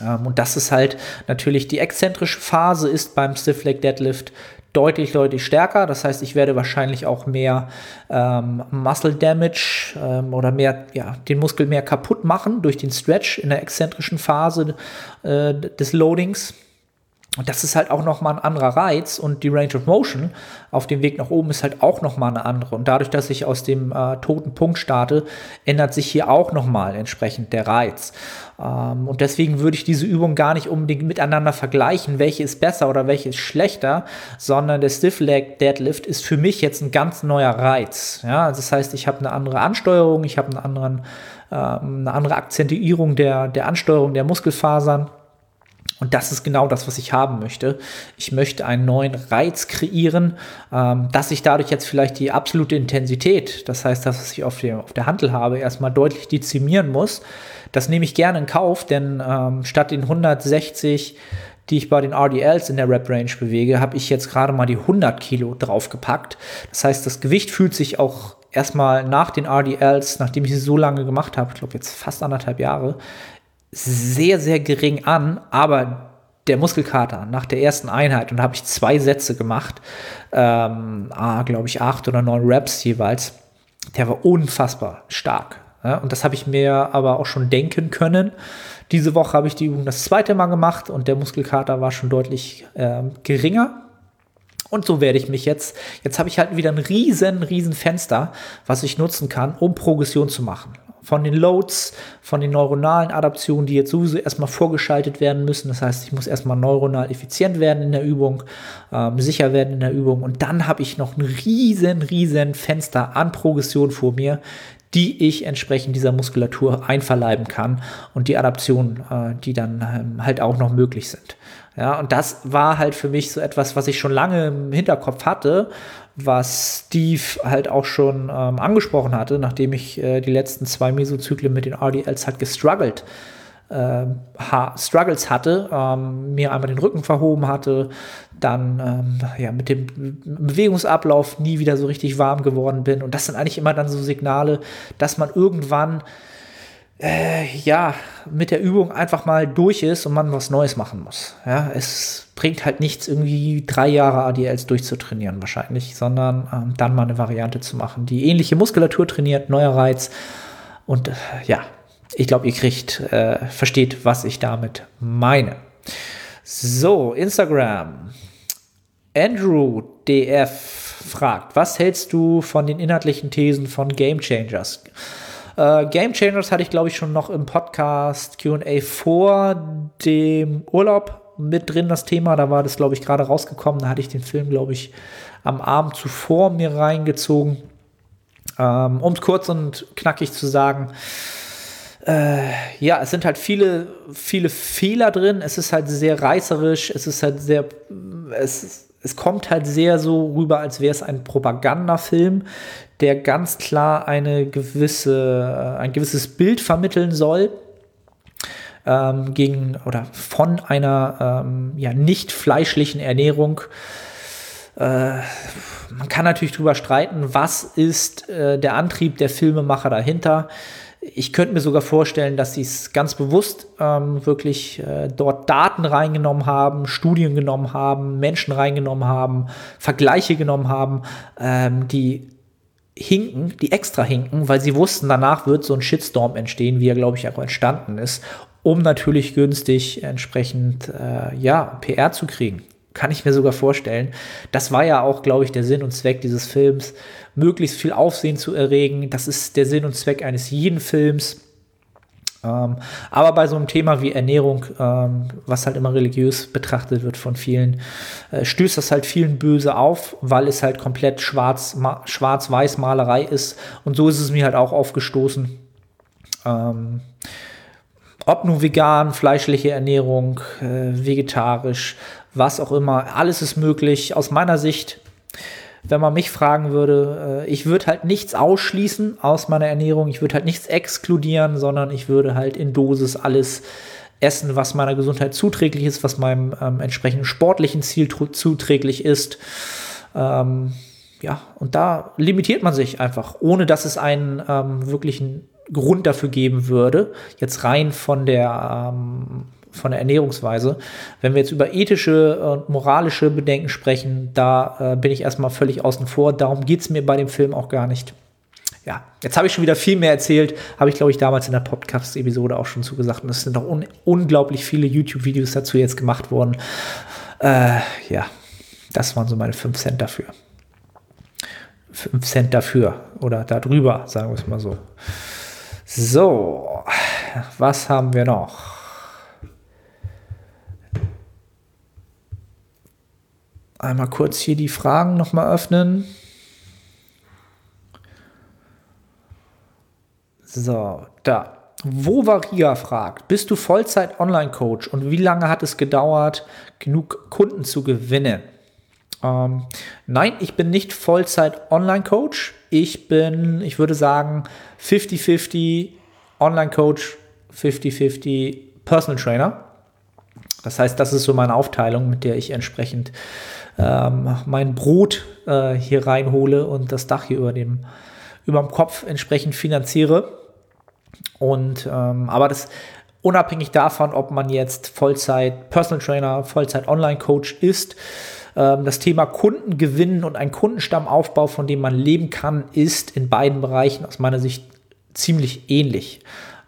Ähm, und das ist halt natürlich die exzentrische Phase ist beim Stiff Leg Deadlift deutlich, deutlich stärker. Das heißt, ich werde wahrscheinlich auch mehr ähm, Muscle Damage ähm, oder mehr, ja, den Muskel mehr kaputt machen durch den Stretch in der exzentrischen Phase äh, des Loadings. Und das ist halt auch nochmal ein anderer Reiz und die Range of Motion auf dem Weg nach oben ist halt auch nochmal eine andere. Und dadurch, dass ich aus dem äh, toten Punkt starte, ändert sich hier auch nochmal entsprechend der Reiz. Ähm, und deswegen würde ich diese Übung gar nicht unbedingt miteinander vergleichen, welche ist besser oder welche ist schlechter, sondern der Stiff Leg Deadlift ist für mich jetzt ein ganz neuer Reiz. Ja, das heißt, ich habe eine andere Ansteuerung, ich habe einen anderen, äh, eine andere Akzentuierung der, der Ansteuerung der Muskelfasern und das ist genau das, was ich haben möchte. Ich möchte einen neuen Reiz kreieren, ähm, dass ich dadurch jetzt vielleicht die absolute Intensität, das heißt, das, was ich auf der, auf der Handel habe, erstmal deutlich dezimieren muss. Das nehme ich gerne in Kauf, denn ähm, statt den 160, die ich bei den RDLs in der Rep-Range bewege, habe ich jetzt gerade mal die 100 Kilo draufgepackt. Das heißt, das Gewicht fühlt sich auch erstmal nach den RDLs, nachdem ich sie so lange gemacht habe, ich glaube jetzt fast anderthalb Jahre, sehr, sehr gering an, aber der Muskelkater nach der ersten Einheit, und habe ich zwei Sätze gemacht, ähm, ah, glaube ich, acht oder neun Reps jeweils, der war unfassbar stark. Ja, und das habe ich mir aber auch schon denken können. Diese Woche habe ich die Übung das zweite Mal gemacht und der Muskelkater war schon deutlich ähm, geringer. Und so werde ich mich jetzt, jetzt habe ich halt wieder ein riesen, riesen Fenster, was ich nutzen kann, um Progression zu machen von den Loads, von den neuronalen Adaptionen, die jetzt sowieso erstmal vorgeschaltet werden müssen. Das heißt, ich muss erstmal neuronal effizient werden in der Übung, ähm, sicher werden in der Übung. Und dann habe ich noch ein riesen, riesen Fenster an Progression vor mir, die ich entsprechend dieser Muskulatur einverleiben kann und die Adaptionen, äh, die dann ähm, halt auch noch möglich sind. Ja, und das war halt für mich so etwas, was ich schon lange im Hinterkopf hatte was Steve halt auch schon ähm, angesprochen hatte, nachdem ich äh, die letzten zwei Mesozyklen mit den RDLs halt gestruggelt äh, ha Struggles hatte, ähm, mir einmal den Rücken verhoben hatte, dann ähm, ja, mit dem Bewegungsablauf nie wieder so richtig warm geworden bin. Und das sind eigentlich immer dann so Signale, dass man irgendwann äh, ja, mit der Übung einfach mal durch ist und man was Neues machen muss. Ja, es bringt halt nichts, irgendwie drei Jahre ADLs durchzutrainieren wahrscheinlich, sondern ähm, dann mal eine Variante zu machen, die ähnliche Muskulatur trainiert, neuer Reiz. Und äh, ja, ich glaube, ihr kriegt, äh, versteht, was ich damit meine. So, Instagram. Andrew DF fragt, was hältst du von den inhaltlichen Thesen von Game Changers? Äh, Game Changers hatte ich, glaube ich, schon noch im Podcast QA vor dem Urlaub mit drin, das Thema. Da war das, glaube ich, gerade rausgekommen. Da hatte ich den Film, glaube ich, am Abend zuvor mir reingezogen. Ähm, um es kurz und knackig zu sagen, äh, ja, es sind halt viele, viele Fehler drin. Es ist halt sehr reißerisch. Es ist halt sehr, es, es kommt halt sehr so rüber, als wäre es ein Propagandafilm, der ganz klar eine gewisse, äh, ein gewisses Bild vermitteln soll ähm, gegen oder von einer ähm, ja, nicht fleischlichen Ernährung. Äh, man kann natürlich darüber streiten, was ist äh, der Antrieb der Filmemacher dahinter. Ich könnte mir sogar vorstellen, dass sie es ganz bewusst ähm, wirklich äh, dort Daten reingenommen haben, Studien genommen haben, Menschen reingenommen haben, Vergleiche genommen haben, ähm, die hinken, die extra hinken, weil sie wussten, danach wird so ein Shitstorm entstehen, wie er, glaube ich, auch entstanden ist, um natürlich günstig entsprechend äh, ja, PR zu kriegen. Kann ich mir sogar vorstellen. Das war ja auch, glaube ich, der Sinn und Zweck dieses Films, möglichst viel Aufsehen zu erregen. Das ist der Sinn und Zweck eines jeden Films. Ähm, aber bei so einem Thema wie Ernährung, ähm, was halt immer religiös betrachtet wird von vielen, äh, stößt das halt vielen böse auf, weil es halt komplett schwarz, schwarz-weiß Malerei ist. Und so ist es mir halt auch aufgestoßen. Ähm, ob nun vegan, fleischliche Ernährung, äh, vegetarisch, was auch immer, alles ist möglich. Aus meiner Sicht wenn man mich fragen würde, äh, ich würde halt nichts ausschließen aus meiner Ernährung, ich würde halt nichts exkludieren, sondern ich würde halt in Dosis alles essen, was meiner Gesundheit zuträglich ist, was meinem ähm, entsprechenden sportlichen Ziel zuträglich ist. Ähm, ja, und da limitiert man sich einfach, ohne dass es einen ähm, wirklichen Grund dafür geben würde, jetzt rein von der ähm, von der Ernährungsweise. Wenn wir jetzt über ethische und moralische Bedenken sprechen, da äh, bin ich erstmal völlig außen vor. Darum geht es mir bei dem Film auch gar nicht. Ja, jetzt habe ich schon wieder viel mehr erzählt, habe ich glaube ich damals in der Podcast-Episode auch schon zugesagt. Und es sind auch un unglaublich viele YouTube-Videos dazu jetzt gemacht worden. Äh, ja, das waren so meine 5 Cent dafür. 5 Cent dafür oder darüber, sagen wir es mal so. So, was haben wir noch? Einmal kurz hier die Fragen nochmal öffnen. So, da. Wo Varia fragt, bist du Vollzeit-Online-Coach und wie lange hat es gedauert, genug Kunden zu gewinnen? Ähm, nein, ich bin nicht Vollzeit-Online-Coach. Ich bin, ich würde sagen, 50-50 Online-Coach, 50-50 Personal Trainer. Das heißt, das ist so meine Aufteilung, mit der ich entsprechend ähm, mein Brot äh, hier reinhole und das Dach hier über dem, über dem Kopf entsprechend finanziere. Und ähm, aber das unabhängig davon, ob man jetzt Vollzeit Personal Trainer, Vollzeit Online Coach ist, ähm, das Thema Kunden gewinnen und ein Kundenstammaufbau, von dem man leben kann, ist in beiden Bereichen aus meiner Sicht ziemlich ähnlich.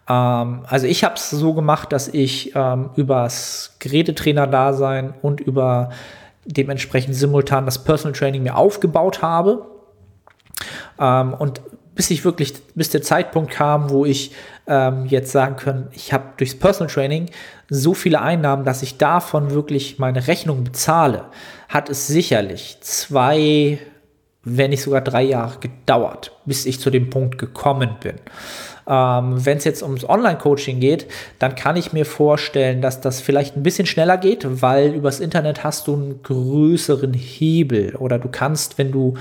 Ähm, also ich habe es so gemacht, dass ich ähm, übers Gerätetrainer-Dasein und über dementsprechend simultan das Personal Training mir aufgebaut habe. Ähm, und bis ich wirklich, bis der Zeitpunkt kam, wo ich ähm, jetzt sagen kann, ich habe durchs Personal Training so viele Einnahmen, dass ich davon wirklich meine Rechnung bezahle, hat es sicherlich zwei, wenn nicht sogar drei Jahre gedauert, bis ich zu dem Punkt gekommen bin. Ähm, Wenn es jetzt ums Online-Coaching geht, dann kann ich mir vorstellen, dass das vielleicht ein bisschen schneller geht, weil übers Internet hast du einen größeren Hebel. Oder du kannst, wenn du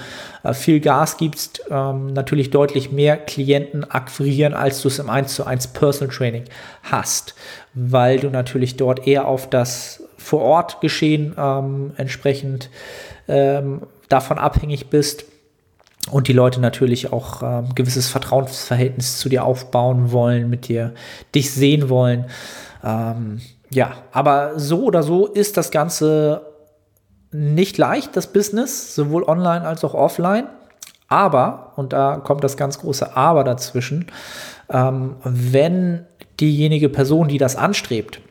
äh, viel Gas gibst, ähm, natürlich deutlich mehr Klienten akquirieren, als du es im 1 zu 1 Personal Training hast, weil du natürlich dort eher auf das Vor-Ort-Geschehen ähm, entsprechend ähm, davon abhängig bist und die Leute natürlich auch ein ähm, gewisses Vertrauensverhältnis zu dir aufbauen wollen, mit dir dich sehen wollen. Ähm, ja, aber so oder so ist das Ganze nicht leicht, das Business, sowohl online als auch offline. Aber, und da kommt das ganz große Aber dazwischen, ähm, wenn diejenige Person, die das anstrebt,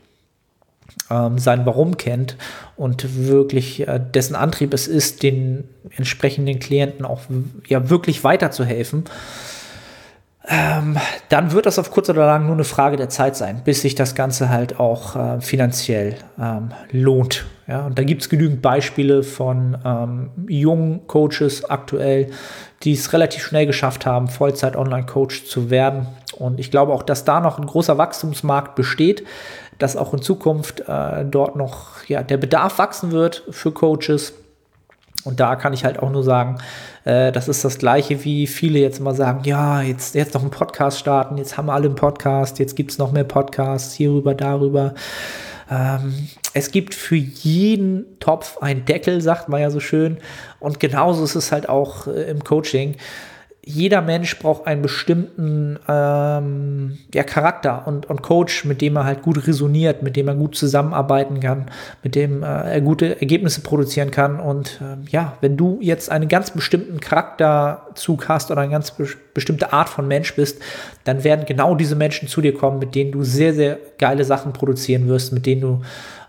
ähm, sein Warum kennt und wirklich äh, dessen Antrieb es ist, den entsprechenden Klienten auch ja wirklich weiterzuhelfen, ähm, dann wird das auf kurz oder lang nur eine Frage der Zeit sein, bis sich das Ganze halt auch äh, finanziell ähm, lohnt. Ja, und da gibt es genügend Beispiele von ähm, jungen Coaches aktuell, die es relativ schnell geschafft haben, Vollzeit-Online-Coach zu werden. Und ich glaube auch, dass da noch ein großer Wachstumsmarkt besteht, dass auch in Zukunft äh, dort noch ja, der Bedarf wachsen wird für Coaches. Und da kann ich halt auch nur sagen, äh, das ist das Gleiche, wie viele jetzt immer sagen, ja, jetzt, jetzt noch einen Podcast starten, jetzt haben wir alle einen Podcast, jetzt gibt es noch mehr Podcasts, hierüber, darüber. Ähm, es gibt für jeden Topf einen Deckel, sagt man ja so schön. Und genauso ist es halt auch äh, im Coaching jeder Mensch braucht einen bestimmten ähm, ja, Charakter und, und Coach, mit dem er halt gut resoniert, mit dem er gut zusammenarbeiten kann, mit dem äh, er gute Ergebnisse produzieren kann. Und äh, ja, wenn du jetzt einen ganz bestimmten Charakterzug hast oder eine ganz be bestimmte Art von Mensch bist, dann werden genau diese Menschen zu dir kommen, mit denen du sehr, sehr geile Sachen produzieren wirst, mit denen du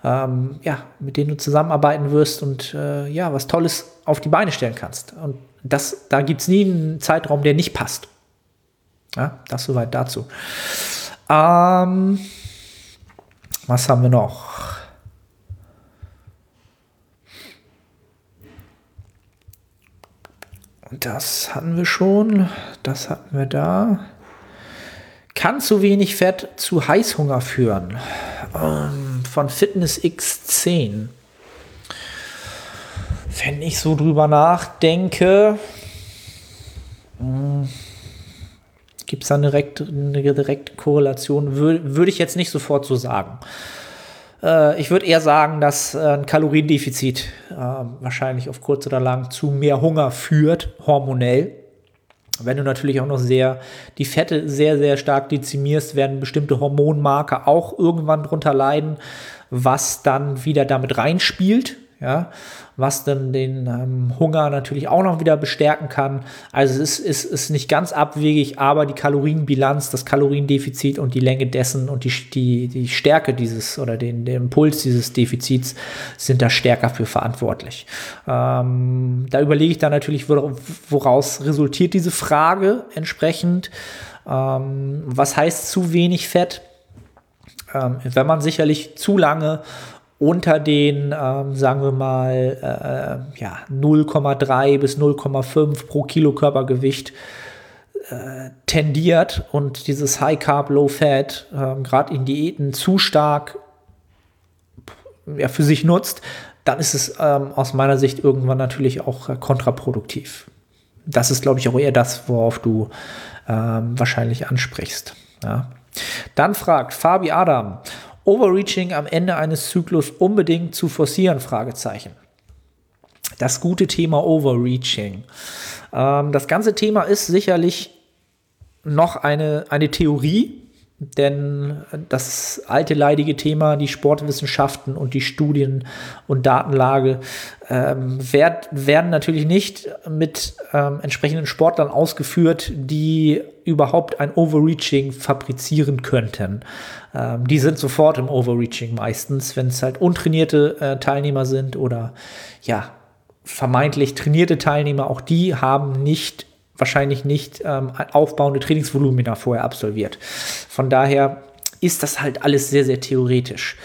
ähm, ja, mit denen du zusammenarbeiten wirst und äh, ja, was Tolles auf die Beine stellen kannst. Und das, da gibt es nie einen Zeitraum, der nicht passt. Ja, das soweit dazu. Ähm, was haben wir noch? Das hatten wir schon. Das hatten wir da. Kann zu wenig Fett zu Heißhunger führen. Ähm, von Fitness X10 wenn ich so drüber nachdenke, hm, gibt es da eine direkte, eine direkte Korrelation? Würde würd ich jetzt nicht sofort so sagen. Äh, ich würde eher sagen, dass äh, ein Kaloriendefizit äh, wahrscheinlich auf kurz oder lang zu mehr Hunger führt, hormonell. Wenn du natürlich auch noch sehr die Fette sehr, sehr stark dezimierst, werden bestimmte Hormonmarker auch irgendwann drunter leiden, was dann wieder damit reinspielt ja, was dann den ähm, Hunger natürlich auch noch wieder bestärken kann. Also es ist, ist, ist nicht ganz abwegig, aber die Kalorienbilanz, das Kaloriendefizit und die Länge dessen und die, die, die Stärke dieses oder den, den Impuls dieses Defizits sind da stärker für verantwortlich. Ähm, da überlege ich dann natürlich, woraus resultiert diese Frage entsprechend. Ähm, was heißt zu wenig Fett? Ähm, wenn man sicherlich zu lange unter den, ähm, sagen wir mal, äh, ja, 0,3 bis 0,5 pro Kilo Körpergewicht äh, tendiert und dieses High Carb, Low Fat äh, gerade in Diäten zu stark ja, für sich nutzt, dann ist es ähm, aus meiner Sicht irgendwann natürlich auch äh, kontraproduktiv. Das ist, glaube ich, auch eher das, worauf du ähm, wahrscheinlich ansprichst. Ja. Dann fragt Fabi Adam, Overreaching am Ende eines Zyklus unbedingt zu forcieren? Fragezeichen. Das gute Thema Overreaching. Ähm, das ganze Thema ist sicherlich noch eine, eine Theorie, denn das alte leidige Thema, die Sportwissenschaften und die Studien und Datenlage ähm, werd, werden natürlich nicht mit ähm, entsprechenden Sportlern ausgeführt, die überhaupt ein Overreaching fabrizieren könnten. Ähm, die sind sofort im Overreaching meistens, wenn es halt untrainierte äh, Teilnehmer sind oder ja, vermeintlich trainierte Teilnehmer, auch die haben nicht wahrscheinlich nicht ähm, aufbauende Trainingsvolumina vorher absolviert. Von daher ist das halt alles sehr, sehr theoretisch.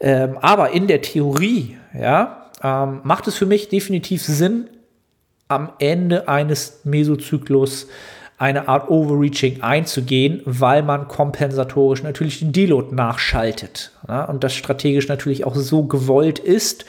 Ähm, aber in der Theorie, ja, ähm, macht es für mich definitiv Sinn, am Ende eines Mesozyklus eine Art Overreaching einzugehen, weil man kompensatorisch natürlich den Deload nachschaltet. Ja, und das strategisch natürlich auch so gewollt ist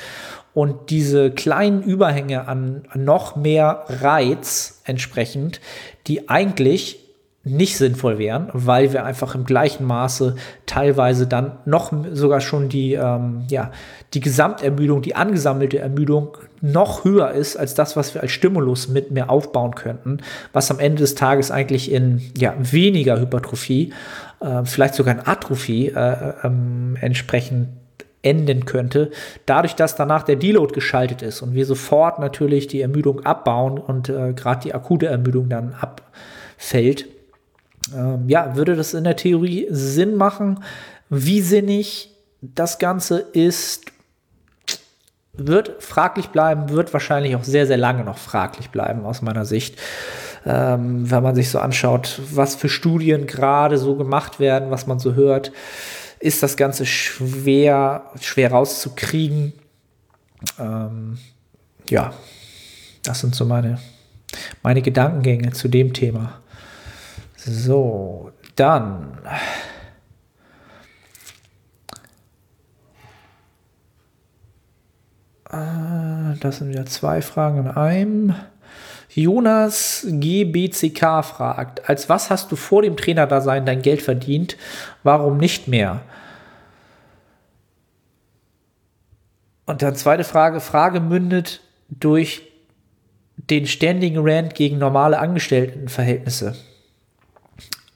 und diese kleinen Überhänge an noch mehr Reiz entsprechend, die eigentlich nicht sinnvoll wären, weil wir einfach im gleichen Maße teilweise dann noch sogar schon die, ähm, ja, die Gesamtermüdung, die angesammelte Ermüdung noch höher ist als das, was wir als Stimulus mit mehr aufbauen könnten, was am Ende des Tages eigentlich in ja, weniger Hypertrophie, äh, vielleicht sogar in Atrophie äh, ähm, entsprechend enden könnte, dadurch, dass danach der Deload geschaltet ist und wir sofort natürlich die Ermüdung abbauen und äh, gerade die akute Ermüdung dann abfällt ähm, ja, würde das in der Theorie Sinn machen. Wie sinnig das Ganze ist, wird fraglich bleiben, wird wahrscheinlich auch sehr, sehr lange noch fraglich bleiben aus meiner Sicht. Ähm, wenn man sich so anschaut, was für Studien gerade so gemacht werden, was man so hört, ist das Ganze schwer, schwer rauszukriegen. Ähm, ja, das sind so meine, meine Gedankengänge zu dem Thema. So, dann. Äh, das sind ja zwei Fragen in einem. Jonas GBCK fragt, als was hast du vor dem Trainerdasein dein Geld verdient? Warum nicht mehr? Und dann zweite Frage, Frage mündet durch den ständigen Rant gegen normale Angestelltenverhältnisse.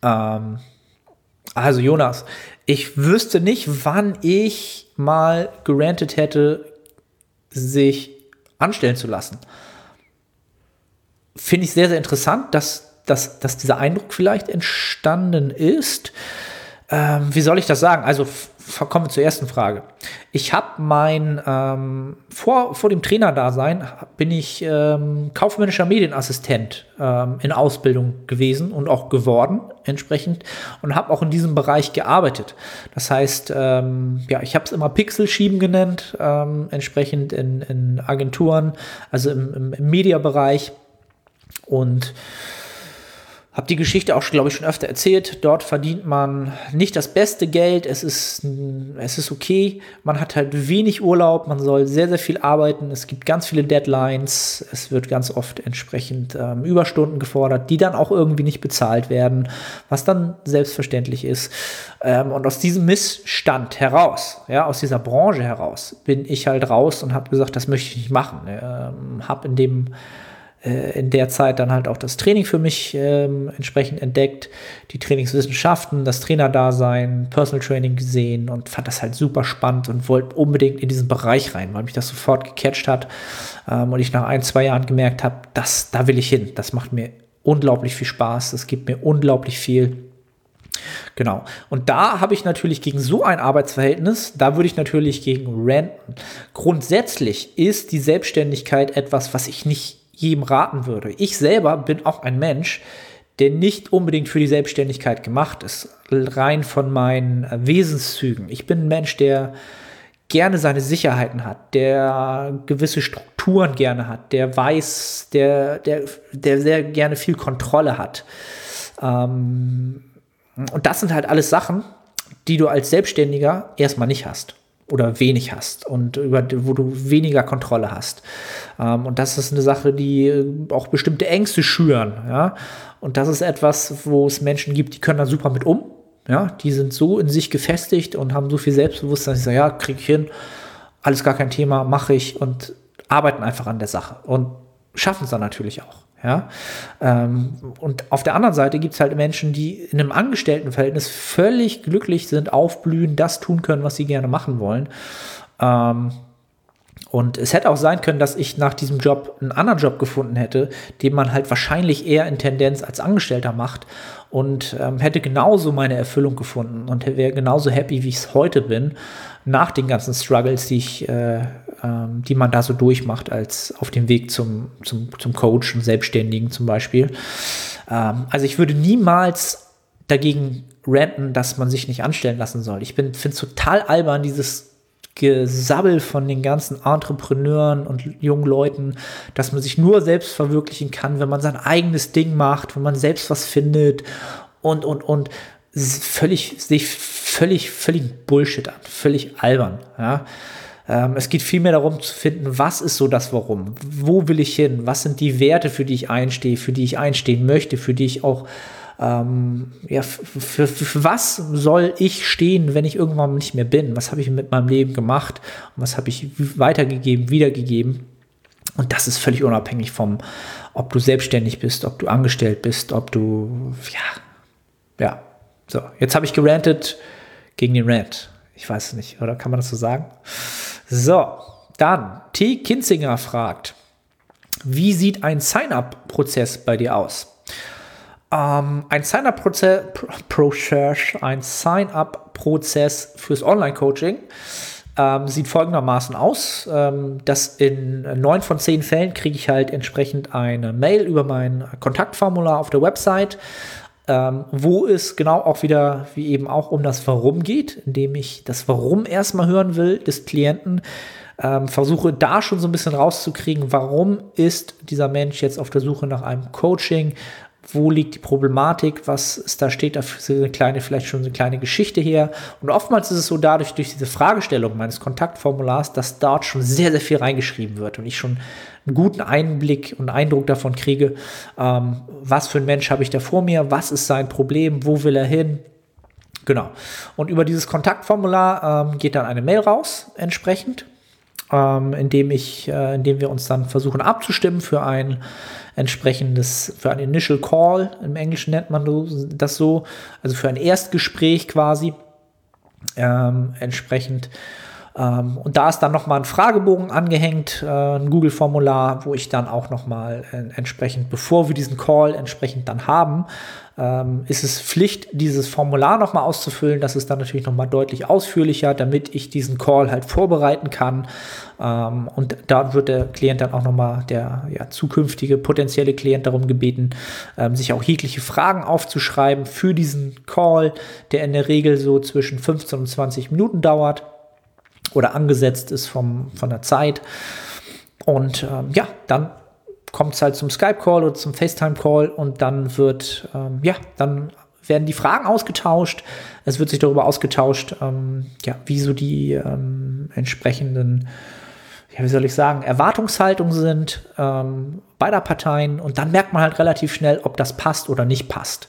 Ähm, also Jonas, ich wüsste nicht, wann ich mal gerantet hätte, sich anstellen zu lassen. Finde ich sehr, sehr interessant, dass, dass, dass dieser Eindruck vielleicht entstanden ist. Ähm, wie soll ich das sagen? Also kommen wir zur ersten Frage. Ich habe mein, ähm, vor, vor dem Trainerdasein bin ich ähm, kaufmännischer Medienassistent ähm, in Ausbildung gewesen und auch geworden entsprechend und habe auch in diesem Bereich gearbeitet. Das heißt, ähm, ja, ich habe es immer Pixelschieben genannt, ähm, entsprechend in, in Agenturen, also im, im, Mediabereich und habe die Geschichte auch, glaube ich, schon öfter erzählt. Dort verdient man nicht das beste Geld. Es ist, es ist okay. Man hat halt wenig Urlaub. Man soll sehr, sehr viel arbeiten. Es gibt ganz viele Deadlines. Es wird ganz oft entsprechend ähm, Überstunden gefordert, die dann auch irgendwie nicht bezahlt werden, was dann selbstverständlich ist. Ähm, und aus diesem Missstand heraus, ja, aus dieser Branche heraus, bin ich halt raus und habe gesagt, das möchte ich nicht machen. Ähm, habe in dem äh, in der Zeit dann halt auch das Training für mich ähm, entsprechend entdeckt, die Trainingswissenschaften, das Trainerdasein, Personal Training gesehen und fand das halt super spannend und wollte unbedingt in diesen Bereich rein, weil mich das sofort gecatcht hat ähm, und ich nach ein, zwei Jahren gemerkt habe, das, da will ich hin, das macht mir unglaublich viel Spaß, das gibt mir unglaublich viel. Genau. Und da habe ich natürlich gegen so ein Arbeitsverhältnis, da würde ich natürlich gegen ranten. Grundsätzlich ist die Selbstständigkeit etwas, was ich nicht jedem raten würde. Ich selber bin auch ein Mensch, der nicht unbedingt für die Selbstständigkeit gemacht ist, rein von meinen äh, Wesenszügen. Ich bin ein Mensch, der gerne seine Sicherheiten hat, der gewisse Strukturen gerne hat, der weiß, der, der, der sehr gerne viel Kontrolle hat. Ähm, und das sind halt alles Sachen, die du als Selbstständiger erstmal nicht hast oder wenig hast und über wo du weniger Kontrolle hast. Ähm, und das ist eine Sache, die äh, auch bestimmte Ängste schüren. Ja? Und das ist etwas, wo es Menschen gibt, die können da super mit um. Ja? Die sind so in sich gefestigt und haben so viel Selbstbewusstsein, dass sie sagen, ja, krieg ich hin, alles gar kein Thema, mache ich und arbeiten einfach an der Sache und schaffen es dann natürlich auch. Ja? Ähm, und auf der anderen Seite gibt es halt Menschen, die in einem Angestelltenverhältnis völlig glücklich sind, aufblühen, das tun können, was sie gerne machen wollen. Ähm, und es hätte auch sein können, dass ich nach diesem Job einen anderen Job gefunden hätte, den man halt wahrscheinlich eher in Tendenz als Angestellter macht und ähm, hätte genauso meine Erfüllung gefunden und wäre genauso happy, wie ich es heute bin, nach den ganzen Struggles, die ich äh, ähm, die man da so durchmacht, als auf dem Weg zum, zum, zum Coach und Selbstständigen zum Beispiel. Ähm, also ich würde niemals dagegen ranten, dass man sich nicht anstellen lassen soll. Ich finde es total albern, dieses Gesabbel von den ganzen Entrepreneuren und jungen Leuten, dass man sich nur selbst verwirklichen kann, wenn man sein eigenes Ding macht, wenn man selbst was findet und, und, und völlig, sich völlig, völlig Bullshit an, völlig albern, ja. Ähm, es geht vielmehr darum zu finden, was ist so das Warum? Wo will ich hin? Was sind die Werte, für die ich einstehe, für die ich einstehen möchte, für die ich auch ähm, ja, für, für, was soll ich stehen, wenn ich irgendwann nicht mehr bin? Was habe ich mit meinem Leben gemacht? Und was habe ich weitergegeben, wiedergegeben? Und das ist völlig unabhängig vom, ob du selbstständig bist, ob du angestellt bist, ob du, ja, ja. So, jetzt habe ich gerantet gegen den Rant. Ich weiß nicht, oder kann man das so sagen? So, dann T. Kinzinger fragt, wie sieht ein Sign-up-Prozess bei dir aus? Ähm, ein Sign-up-Prozess, Sign-up-Prozess fürs Online-Coaching ähm, sieht folgendermaßen aus, ähm, dass in neun von zehn Fällen kriege ich halt entsprechend eine Mail über mein Kontaktformular auf der Website, ähm, wo es genau auch wieder, wie eben auch um das Warum geht, indem ich das Warum erstmal hören will des Klienten, ähm, versuche da schon so ein bisschen rauszukriegen, warum ist dieser Mensch jetzt auf der Suche nach einem Coaching, wo liegt die Problematik, was ist da steht, da eine kleine, vielleicht schon eine kleine Geschichte her. Und oftmals ist es so dadurch, durch diese Fragestellung meines Kontaktformulars, dass dort schon sehr, sehr viel reingeschrieben wird und ich schon einen guten Einblick und Eindruck davon kriege, ähm, was für ein Mensch habe ich da vor mir, was ist sein Problem, wo will er hin. Genau. Und über dieses Kontaktformular ähm, geht dann eine Mail raus, entsprechend, ähm, indem ich, äh, indem wir uns dann versuchen abzustimmen für ein entsprechendes, für ein Initial Call, im Englischen nennt man das so, also für ein Erstgespräch quasi, ähm, entsprechend. Ähm, und da ist dann nochmal ein Fragebogen angehängt, äh, ein Google-Formular, wo ich dann auch nochmal äh, entsprechend, bevor wir diesen Call entsprechend dann haben, ähm, ist es Pflicht, dieses Formular nochmal auszufüllen. Das ist dann natürlich nochmal deutlich ausführlicher, damit ich diesen Call halt vorbereiten kann. Ähm, und da wird der Klient dann auch nochmal, der ja, zukünftige potenzielle Klient darum gebeten, ähm, sich auch jegliche Fragen aufzuschreiben für diesen Call, der in der Regel so zwischen 15 und 20 Minuten dauert oder angesetzt ist vom, von der Zeit. Und ähm, ja, dann kommt es halt zum Skype-Call oder zum FaceTime-Call und dann wird, ähm, ja, dann werden die Fragen ausgetauscht. Es wird sich darüber ausgetauscht, ähm, ja, wie so die ähm, entsprechenden, ja, wie soll ich sagen, Erwartungshaltungen sind ähm, beider Parteien. Und dann merkt man halt relativ schnell, ob das passt oder nicht passt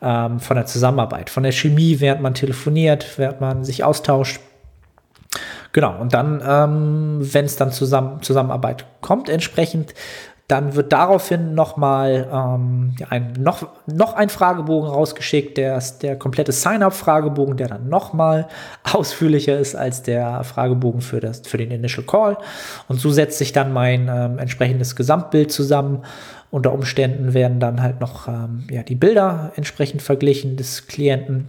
ähm, von der Zusammenarbeit, von der Chemie, während man telefoniert, während man sich austauscht. Genau, und dann, ähm, wenn es dann zusammen, Zusammenarbeit kommt, entsprechend dann wird daraufhin nochmal ähm, ein, noch, noch ein Fragebogen rausgeschickt, der ist der komplette Sign-up-Fragebogen, der dann nochmal ausführlicher ist als der Fragebogen für, das, für den Initial Call. Und so setzt sich dann mein ähm, entsprechendes Gesamtbild zusammen. Unter Umständen werden dann halt noch ähm, ja, die Bilder entsprechend verglichen des Klienten.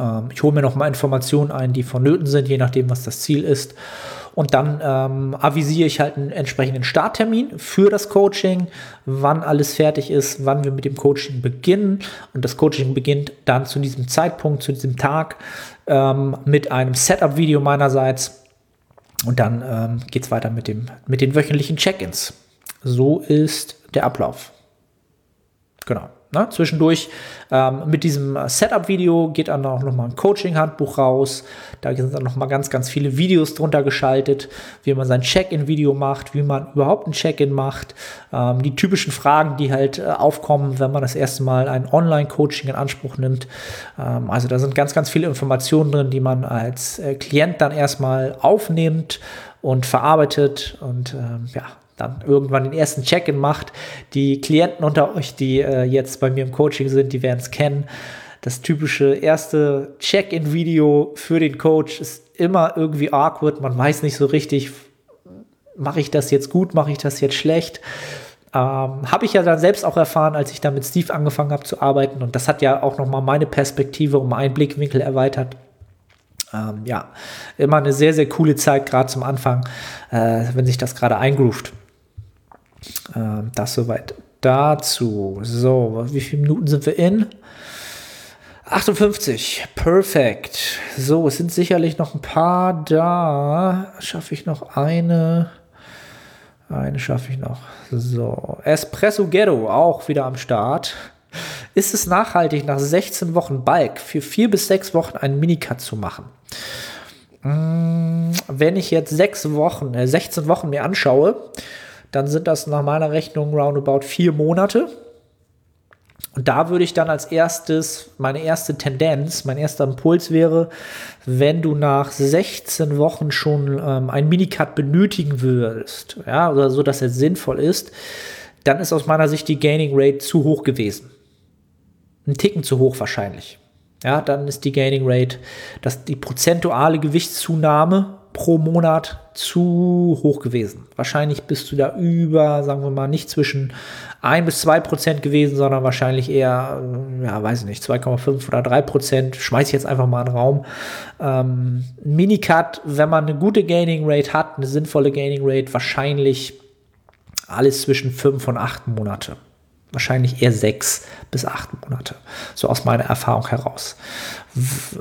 Ähm, ich hole mir nochmal Informationen ein, die vonnöten sind, je nachdem, was das Ziel ist. Und dann ähm, avisiere ich halt einen entsprechenden Starttermin für das Coaching, wann alles fertig ist, wann wir mit dem Coaching beginnen. Und das Coaching beginnt dann zu diesem Zeitpunkt, zu diesem Tag ähm, mit einem Setup-Video meinerseits. Und dann ähm, geht es weiter mit, dem, mit den wöchentlichen Check-ins. So ist der Ablauf. Genau. Ne? Zwischendurch ähm, mit diesem Setup-Video geht dann auch nochmal ein Coaching-Handbuch raus. Da sind dann nochmal ganz, ganz viele Videos drunter geschaltet, wie man sein Check-in-Video macht, wie man überhaupt ein Check-in macht. Ähm, die typischen Fragen, die halt äh, aufkommen, wenn man das erste Mal ein Online-Coaching in Anspruch nimmt. Ähm, also da sind ganz, ganz viele Informationen drin, die man als äh, Klient dann erstmal aufnimmt und verarbeitet und ähm, ja, dann irgendwann den ersten Check-in macht. Die Klienten unter euch, die äh, jetzt bei mir im Coaching sind, die werden es kennen. Das typische erste Check-in-Video für den Coach ist immer irgendwie awkward. Man weiß nicht so richtig, mache ich das jetzt gut, mache ich das jetzt schlecht. Ähm, habe ich ja dann selbst auch erfahren, als ich da mit Steve angefangen habe zu arbeiten. Und das hat ja auch nochmal meine Perspektive um einen Blickwinkel erweitert. Ähm, ja, immer eine sehr, sehr coole Zeit, gerade zum Anfang, äh, wenn sich das gerade eingroovt. Ähm, das soweit dazu. So, wie viele Minuten sind wir in? 58. Perfekt. So, es sind sicherlich noch ein paar da. Schaffe ich noch eine? Eine schaffe ich noch. So, Espresso Ghetto auch wieder am Start. Ist es nachhaltig, nach 16 Wochen Balk für vier bis sechs Wochen einen Minicut zu machen? Hm, wenn ich jetzt sechs Wochen, äh, 16 Wochen mir anschaue, dann sind das nach meiner Rechnung roundabout vier Monate. Und da würde ich dann als erstes, meine erste Tendenz, mein erster Impuls wäre, wenn du nach 16 Wochen schon ähm, ein Minicut benötigen würdest, ja, oder so, dass er sinnvoll ist, dann ist aus meiner Sicht die Gaining Rate zu hoch gewesen. Ein Ticken zu hoch wahrscheinlich. Ja, dann ist die Gaining Rate, dass die prozentuale Gewichtszunahme pro Monat zu hoch gewesen. Wahrscheinlich bist du da über, sagen wir mal, nicht zwischen 1 bis 2 Prozent gewesen, sondern wahrscheinlich eher, ja, weiß ich nicht, 2,5 oder 3 Prozent. Schmeiß ich jetzt einfach mal in den Raum. Ähm, Minicut, wenn man eine gute Gaining Rate hat, eine sinnvolle Gaining Rate, wahrscheinlich alles zwischen 5 und 8 Monate. Wahrscheinlich eher 6 bis 8 Monate. So aus meiner Erfahrung heraus.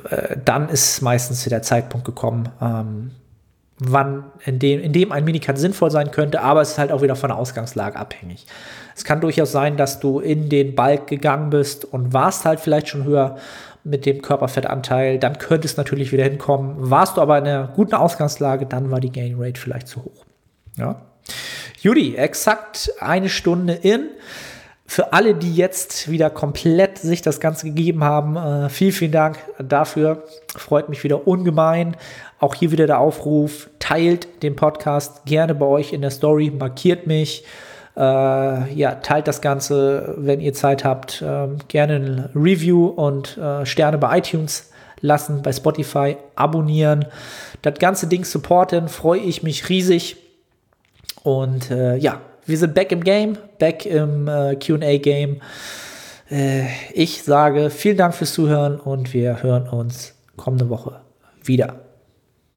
Äh, dann ist meistens der Zeitpunkt gekommen, ähm, wann in dem, in dem ein Minicut sinnvoll sein könnte, aber es ist halt auch wieder von der Ausgangslage abhängig. Es kann durchaus sein, dass du in den Balk gegangen bist und warst halt vielleicht schon höher mit dem Körperfettanteil, dann könnte es natürlich wieder hinkommen. Warst du aber in einer guten Ausgangslage, dann war die Gain Rate vielleicht zu hoch. Ja. Judy, exakt eine Stunde in. Für alle, die jetzt wieder komplett sich das Ganze gegeben haben, äh, vielen, vielen Dank dafür. Freut mich wieder ungemein. Auch hier wieder der Aufruf, teilt den Podcast gerne bei euch in der Story, markiert mich. Äh, ja, teilt das Ganze, wenn ihr Zeit habt. Äh, gerne ein Review und äh, Sterne bei iTunes lassen, bei Spotify abonnieren. Das ganze Ding supporten, freue ich mich riesig. Und äh, ja, wir sind back im Game, back im äh, QA-Game. Äh, ich sage vielen Dank fürs Zuhören und wir hören uns kommende Woche wieder.